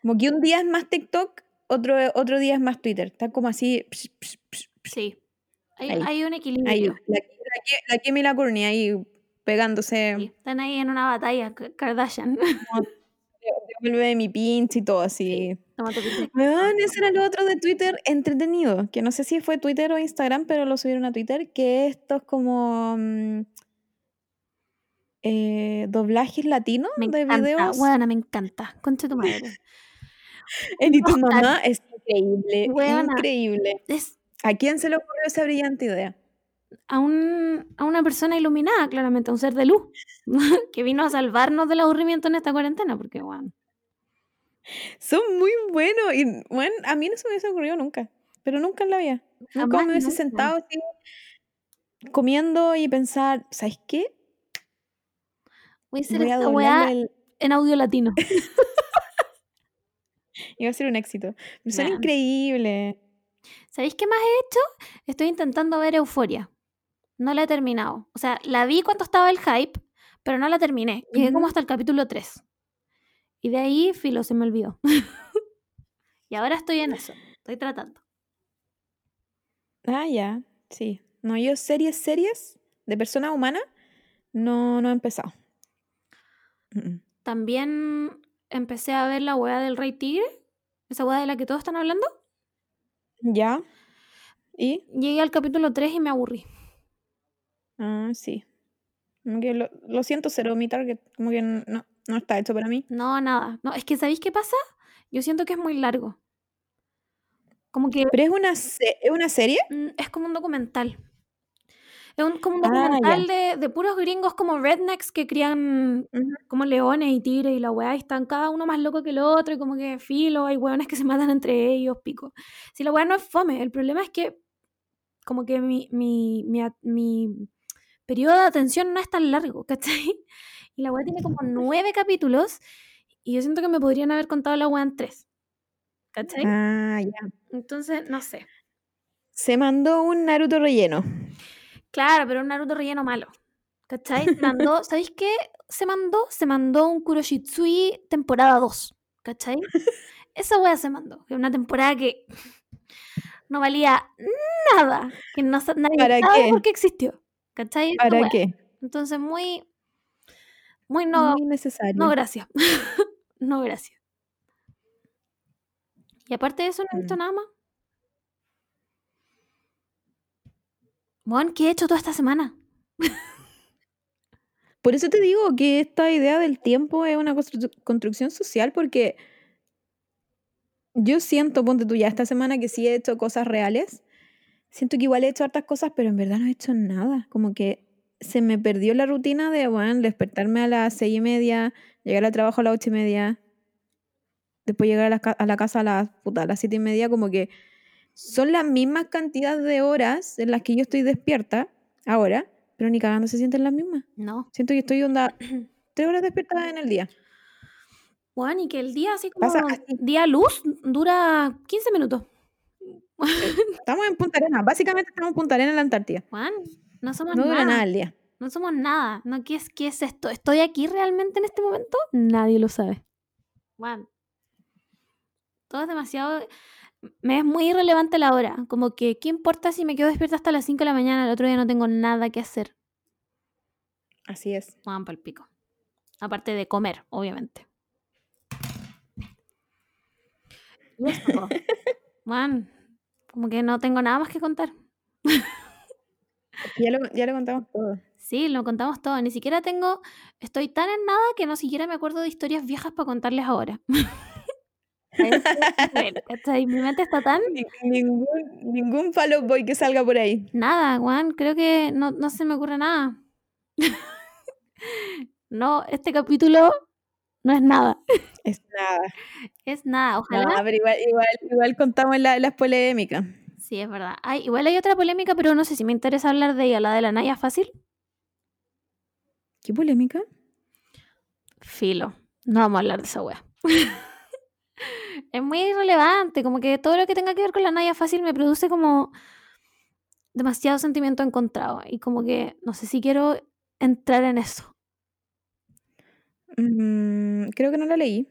Como que un día es más TikTok, otro, otro día es más Twitter. Está como así. psh, psh, psh, sí. Hay, hay un equilibrio. ahí, la, la, la Kim y la Courtney ahí pegándose. Sí, Están ahí en una batalla, Kardashian. Devuelve mi pinche y todo así. Weón, ese era lo otro de Twitter entretenido, que no sé si fue Twitter o Instagram, pero lo subieron a Twitter, que estos como mm, eh, doblajes latinos Me de encanta, videos. weona, me encanta. Concha tu madre. En y tu mamá es increíble, increíble. Es ¿A quién se le ocurrió esa brillante idea? A, un, a una persona iluminada, claramente, a un ser de luz, que vino a salvarnos del aburrimiento en esta cuarentena, porque, bueno, Son muy buenos y bueno, a mí no se me hubiese ocurrido nunca, pero nunca en la vida. Nunca Jamás, me hubiese nunca. sentado así comiendo y pensar, ¿sabes qué? voy a hacer Voy a esta weá el... en audio latino. Iba a ser un éxito. Pero son Nah. increíbles. ¿Sabéis qué más he hecho? Estoy intentando ver Euforia. No la he terminado. O sea, la vi cuando estaba el hype, pero no la terminé. Llegué como hasta el capítulo 3. Y de ahí, filo, se me olvidó. y ahora estoy en eso. Estoy tratando. Ah, ya, sí. No, yo series, series de persona humana no, no he empezado. También empecé a ver la weá del Rey Tigre. Esa weá de la que todos están hablando. ¿Ya? ¿Y? Llegué al capítulo 3 y me aburrí. Ah, sí. Como que lo, lo siento, cero mi target. Como que no, no está hecho para mí. No, nada. No, es que ¿sabéis qué pasa? Yo siento que es muy largo. Como que ¿Pero es una, se- es una serie? mm, es como un documental. Es un, como un Ah, documental de, de puros gringos como rednecks que crían Ujú. como leones y tigres y la weá, y están cada uno más loco que el otro, y como que filo, hay weones que se matan entre ellos, pico. Si la weá no es fome, el problema es que como que mi, mi, mi, a- mi periodo de atención no es tan largo, ¿cachai? Y la weá tiene como nueve capítulos, y yo siento que me podrían haber contado la weá en tres. ¿Cachai? Ah, ya. Entonces, no sé. Se mandó un Naruto relleno. Claro, pero un Naruto relleno malo. ¿Cachai? Mandó, ¿sabéis qué se mandó? Se mandó un Kuroshitsui temporada 2. ¿Cachai? Esa wea se mandó. Una temporada que no valía nada. Que no, nadie ¿Para sabe qué? por qué existió. ¿Cachai? ¿Para qué? Entonces, muy. Muy no. Muy necesario. No, gracias. no, gracias. Y aparte de eso, no he visto Mm. nada más. Mon, ¿qué he hecho toda esta semana? Por eso te digo que esta idea del tiempo es una constru- construcción social porque yo siento, ponte tú ya esta semana que sí he hecho cosas reales. Siento que igual he hecho hartas cosas, pero en verdad no he hecho nada. Como que se me perdió la rutina de, bueno, despertarme a las seis y media, llegar al trabajo a las ocho y media, después llegar a la, a la casa a las, puta, a las siete y media, como que son las mismas cantidades de horas en las que yo estoy despierta ahora, Pero ni cagando se sienten las mismas. No. Siento que estoy onda tres horas despierta en el día. Bueno, y que el día así como Pasa día luz dura 15 minutos. Estamos en Punta Arenas. Básicamente estamos en Punta Arenas en la Antártida. Juan, no somos No nada. nada el día. No somos nada. No, ¿qué es, ¿Qué es esto? ¿Estoy aquí realmente en este momento? Nadie lo sabe. Juan. Todo es demasiado... Me es muy irrelevante la hora. Como que, ¿qué importa si me quedo despierta hasta las 5 de la mañana? El otro día no tengo nada que hacer. Así es. Juan, el pico. Aparte de comer, obviamente. Juan, como que no tengo nada más que contar. Ya lo, ya lo contamos todo. Sí, lo contamos todo. Ni siquiera tengo. Estoy tan en nada que no siquiera me acuerdo de historias viejas para contarles ahora. Mi mente está tan. Ni- Ningún, ningún Fall Boy que salga por ahí. Nada, Juan. Creo que no, no se me ocurre nada. no, este capítulo no es nada. Es nada. Es nada. Ojalá. No, pero igual, igual, igual contamos la- las polémicas. Sí, es verdad. Hay, igual hay otra polémica, pero no sé si me interesa hablar de ella, la de la Naya Fácil. ¿Qué polémica? Filo. No vamos a hablar de esa wea. es muy irrelevante, como que todo lo que tenga que ver con la Naya Fácil me produce como demasiado sentimiento encontrado. Y como que no sé si quiero entrar en eso. Mm, creo que no la leí.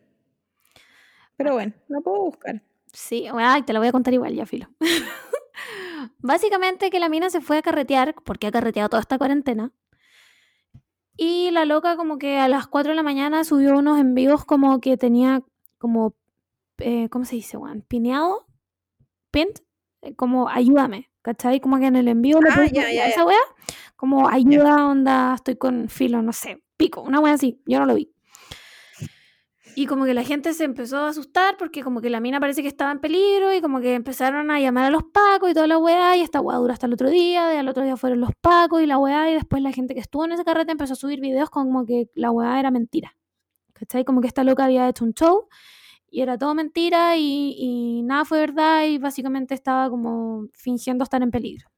Pero bueno, la puedo buscar. Sí, ay, te la voy a contar igual, ya filo. Básicamente que la mina se fue a carretear, porque ha carreteado toda esta cuarentena. Y la loca como que a las 4 de la mañana subió unos envíos como que tenía como, eh, ¿cómo se dice, Juan? Pineado, pint, eh, como ayúdame, ¿cachai? Como que en el envío le Ah, puedes ya, poner ya, ya. esa wea, como ayuda, onda, estoy con filo, no sé, pico, una wea así, yo no lo vi. Y como que la gente se empezó a asustar porque como que la mina parece que estaba en peligro y como que empezaron a llamar a los pacos y toda la weá y esta weá dura hasta el otro día, y al otro día fueron los pacos y la weá y después la gente que estuvo en ese carrete empezó a subir videos como que la weá era mentira. ¿Cachai? Como que esta loca había hecho un show y era todo mentira y, nada fue verdad y básicamente estaba como fingiendo estar en peligro.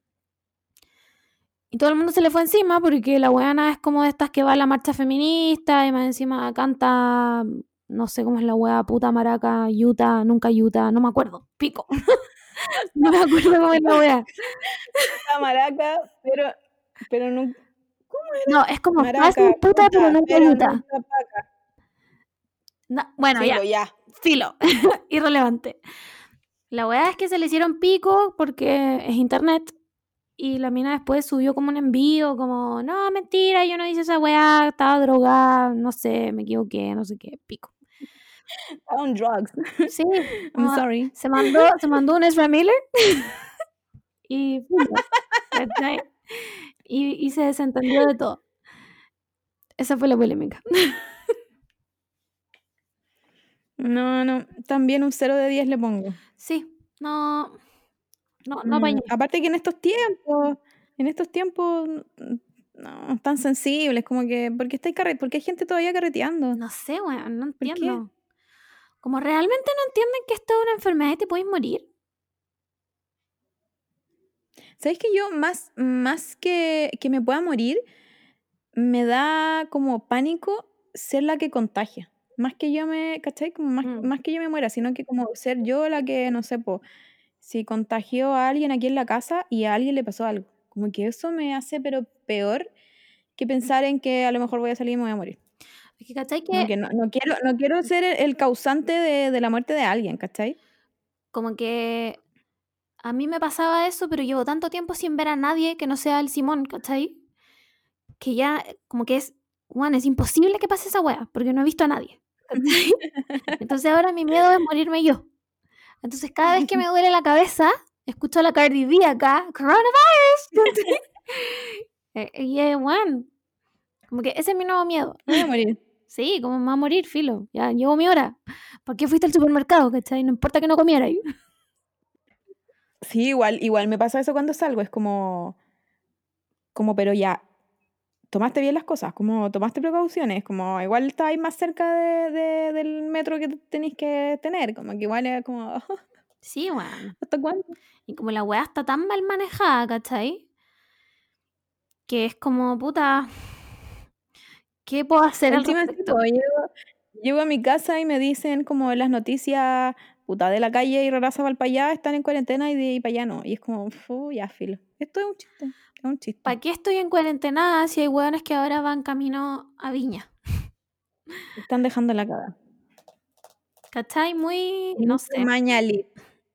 Y todo el mundo se le fue encima porque la weana es como de estas que va a la marcha feminista y más encima canta, no sé cómo es la wea, puta maraca, yuta, nunca yuta, no me acuerdo, pico. no me acuerdo cómo es la wea. La maraca, pero, pero nunca. No, es como Maraca, fácil puta, pero nunca pero yuta. nunca paca. No, bueno, ya. Filo, ya. filo, irrelevante. La weá es que se le hicieron pico porque es internet y la mina después subió como un envío, como, no, mentira, yo no hice esa weá, estaba drogada, no sé, me equivoqué, no sé qué, pico. On drugs. Sí, I'm sorry. se mandó, se mandó un Ezra Miller y, ¿cachai? y, y se desentendió de todo. Esa fue la polémica. No, no. También un 0 de 10 le pongo. Sí, no, no, no Mm, aparte que en estos tiempos, en estos tiempos, no, tan sensibles, como que, ¿por qué estáis porque hay gente todavía carreteando? No sé, weón, no entiendo. Como realmente no entienden que esto es una enfermedad y te puedes morir. ¿Sabes que yo más, más que, que me pueda morir, me da como pánico ser la que contagia? Más que yo me, ¿cachai? Como más, Mm. más que yo me muera, sino que como ser yo la que, no sé, po, si contagió a alguien aquí en la casa y a alguien le pasó algo. Como que eso me hace, pero peor que pensar en que a lo mejor voy a salir y me voy a morir. No, no quiero, no quiero ser el, el causante de, de la muerte de alguien, ¿cachai? como que a mí me pasaba eso, pero llevo tanto tiempo sin ver a nadie que no sea el Simón, ¿cachai? Que ya, eh, como que es, bueno, es imposible que pase esa wea, porque no he visto a nadie. ¿cachai? Entonces ahora mi miedo es morirme yo. Entonces cada vez que me duele la cabeza, escucho a la Cardi B acá, coronavirus. Eh, y es, bueno, como que ese es mi nuevo miedo. Voy a morir. Sí, como me va a morir, filo. Ya llegó mi hora. ¿Por qué fuiste al supermercado, cachai? No importa que no comiera ahí. Sí, igual, igual me pasa eso cuando salgo, es como, como, pero ya, tomaste bien las cosas, como tomaste precauciones, como igual estáis más cerca de, de- del metro que tenéis que tener, como que igual es como, Sí, bueno. ¿hasta cuándo? Y como la weá está tan mal manejada, ¿cachai? que es como, puta, ¿qué puedo hacer al respecto? po, llego, llego a mi casa y me dicen como las noticias, puta, de la calle y Raraza Valpayá están en cuarentena y de ahí para allá no. Y es como, ya, filo. Esto es un chiste, es un chiste. ¿Para qué estoy en cuarentena si hay hueones que ahora van camino a Viña? Están dejando la cagada. ¿Cachai? Muy, no sé. Mañalit,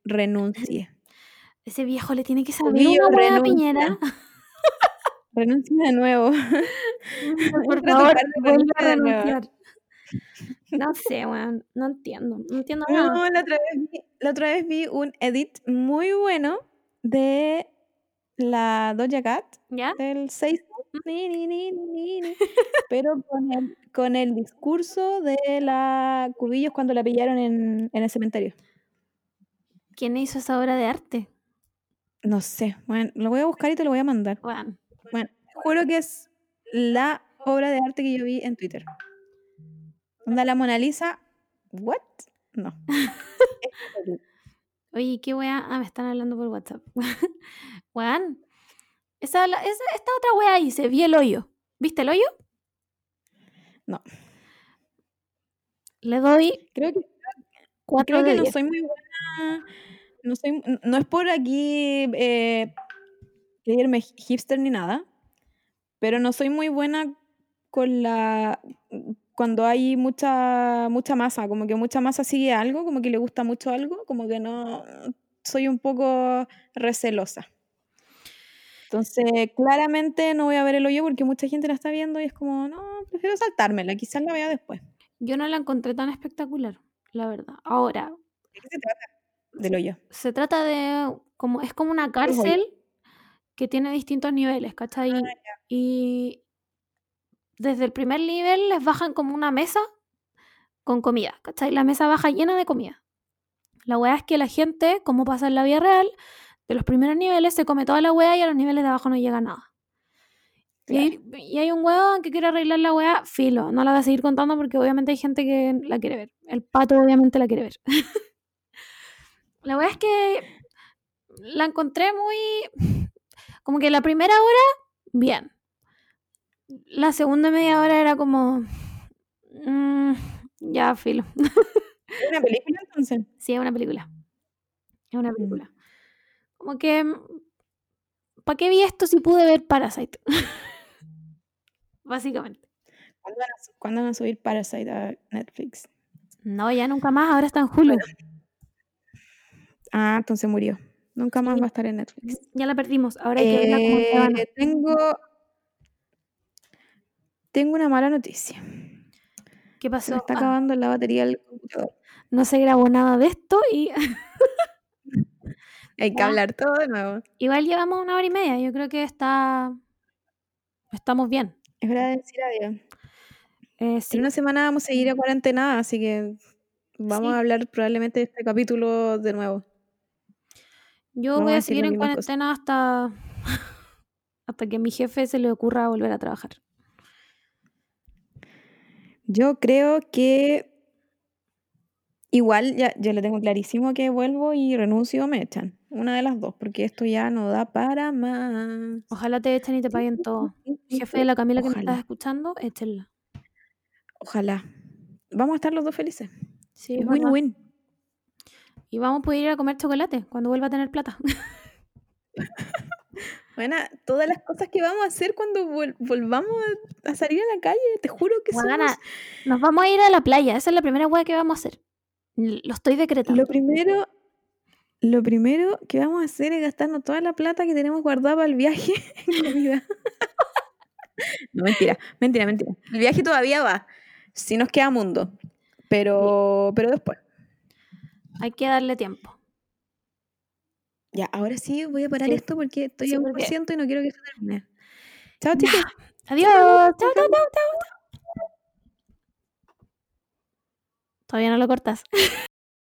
renuncie. Ese viejo le tiene que saber una hueá a renuncia. De nuevo. Por favor, vuelve a renunciar. No sé, weón. No entiendo. No entiendo No, nada. la otra, vez vi, la otra vez vi un edit muy bueno de la Doja Cat ¿Ya? del 6 ni, ni, ni, ni, ni, pero con el, con el discurso de la Cubillos cuando la pillaron en, en el cementerio. ¿Quién hizo esa obra de arte? No sé, bueno, lo voy a buscar y te lo voy a mandar. Weón. Bueno, juro que es la obra de arte que yo vi en Twitter. Onda la Mona Lisa, ¿what? No. Oye, ¿qué weá? Ah, me están hablando por WhatsApp. Weón. Esa, esta otra weá dice, vi el hoyo. ¿Viste el hoyo? No. Le doy Creo que creo que no soy muy buena. No, soy, no es por aquí eh, creerme hipster ni nada, pero no soy muy buena con la. Cuando hay mucha, mucha masa, como que mucha masa sigue algo, como que le gusta mucho algo, como que no. Soy un poco recelosa. Entonces, claramente no voy a ver el hoyo porque mucha gente la está viendo y es como, no, prefiero saltármela, quizás la vea después. Yo no la encontré tan espectacular, la verdad. Ahora, ¿De qué se trata? Del hoyo. se trata de como es como una cárcel que tiene distintos niveles, ¿cachai? Ah, y desde el primer nivel les bajan como una mesa con comida, ¿cachai? La mesa baja llena de comida. La weá es que la gente, como pasa en la vida real, de los primeros niveles se come toda la weá y a los niveles de abajo no llega nada. Y, hay, y hay un weón que quiere arreglar la weá, filo. No la voy a seguir contando porque obviamente hay gente que la quiere ver. El pato obviamente la quiere ver. la weá es que la encontré muy... Como que la primera hora, bien. La segunda media hora era como... mm, ya, filo. ¿Es una película entonces? Sí, es una película. Es una Mm. película. Como que... ¿Para qué vi esto si pude ver Parasite? Básicamente. ¿Cuándo van, a, su- cuándo van a subir Parasite a Netflix? No, ya nunca más, ahora está en julio. Ah, entonces murió. Nunca más Sí. va a estar en Netflix. Ya la perdimos, ahora hay que verla como Eh, te van. tengo, tengo una mala noticia. ¿Qué Se pasó? me está Ah, acabando la batería del computador. no se grabó nada de esto y Hay que hablar todo de nuevo. igual llevamos una hora y media. Yo creo que está... Estamos bien. Es hora de decir adiós. Eh, sí. En una semana vamos a seguir a cuarentena, así que vamos Sí. a hablar probablemente de este capítulo de nuevo. Yo voy a seguir en cuarentena hasta... hasta que a mi jefe se le ocurra volver a trabajar. Yo creo que igual ya yo lo tengo clarísimo que vuelvo y renuncio o me echan. Una de las dos, porque esto ya no da para más. Ojalá te echen y te paguen todo. Jefe de la Camila que me estás escuchando, échenla. Ojalá. Vamos a estar los dos felices. Sí. Win-win. Y vamos a poder ir a comer chocolate cuando vuelva a tener plata. Bueno, todas las cosas que vamos a hacer cuando vol- volvamos a, salir a la calle, te juro que somos... nos vamos a ir a la playa. Esa es la primera hueá que vamos a hacer. Lo estoy decretando. Lo primero, lo primero que vamos a hacer es gastarnos toda la plata que tenemos guardada para el viaje en comida. no, mentira, mentira, mentira. El viaje todavía va. Si nos queda mundo. Pero, pero después. Hay que darle tiempo. Ya, ahora sí voy a parar Sí. esto porque estoy Sí, a un por ciento y no quiero que se termine. Chao, chicos. Adiós. Chao, chao, chao, chao. Todavía no lo cortas.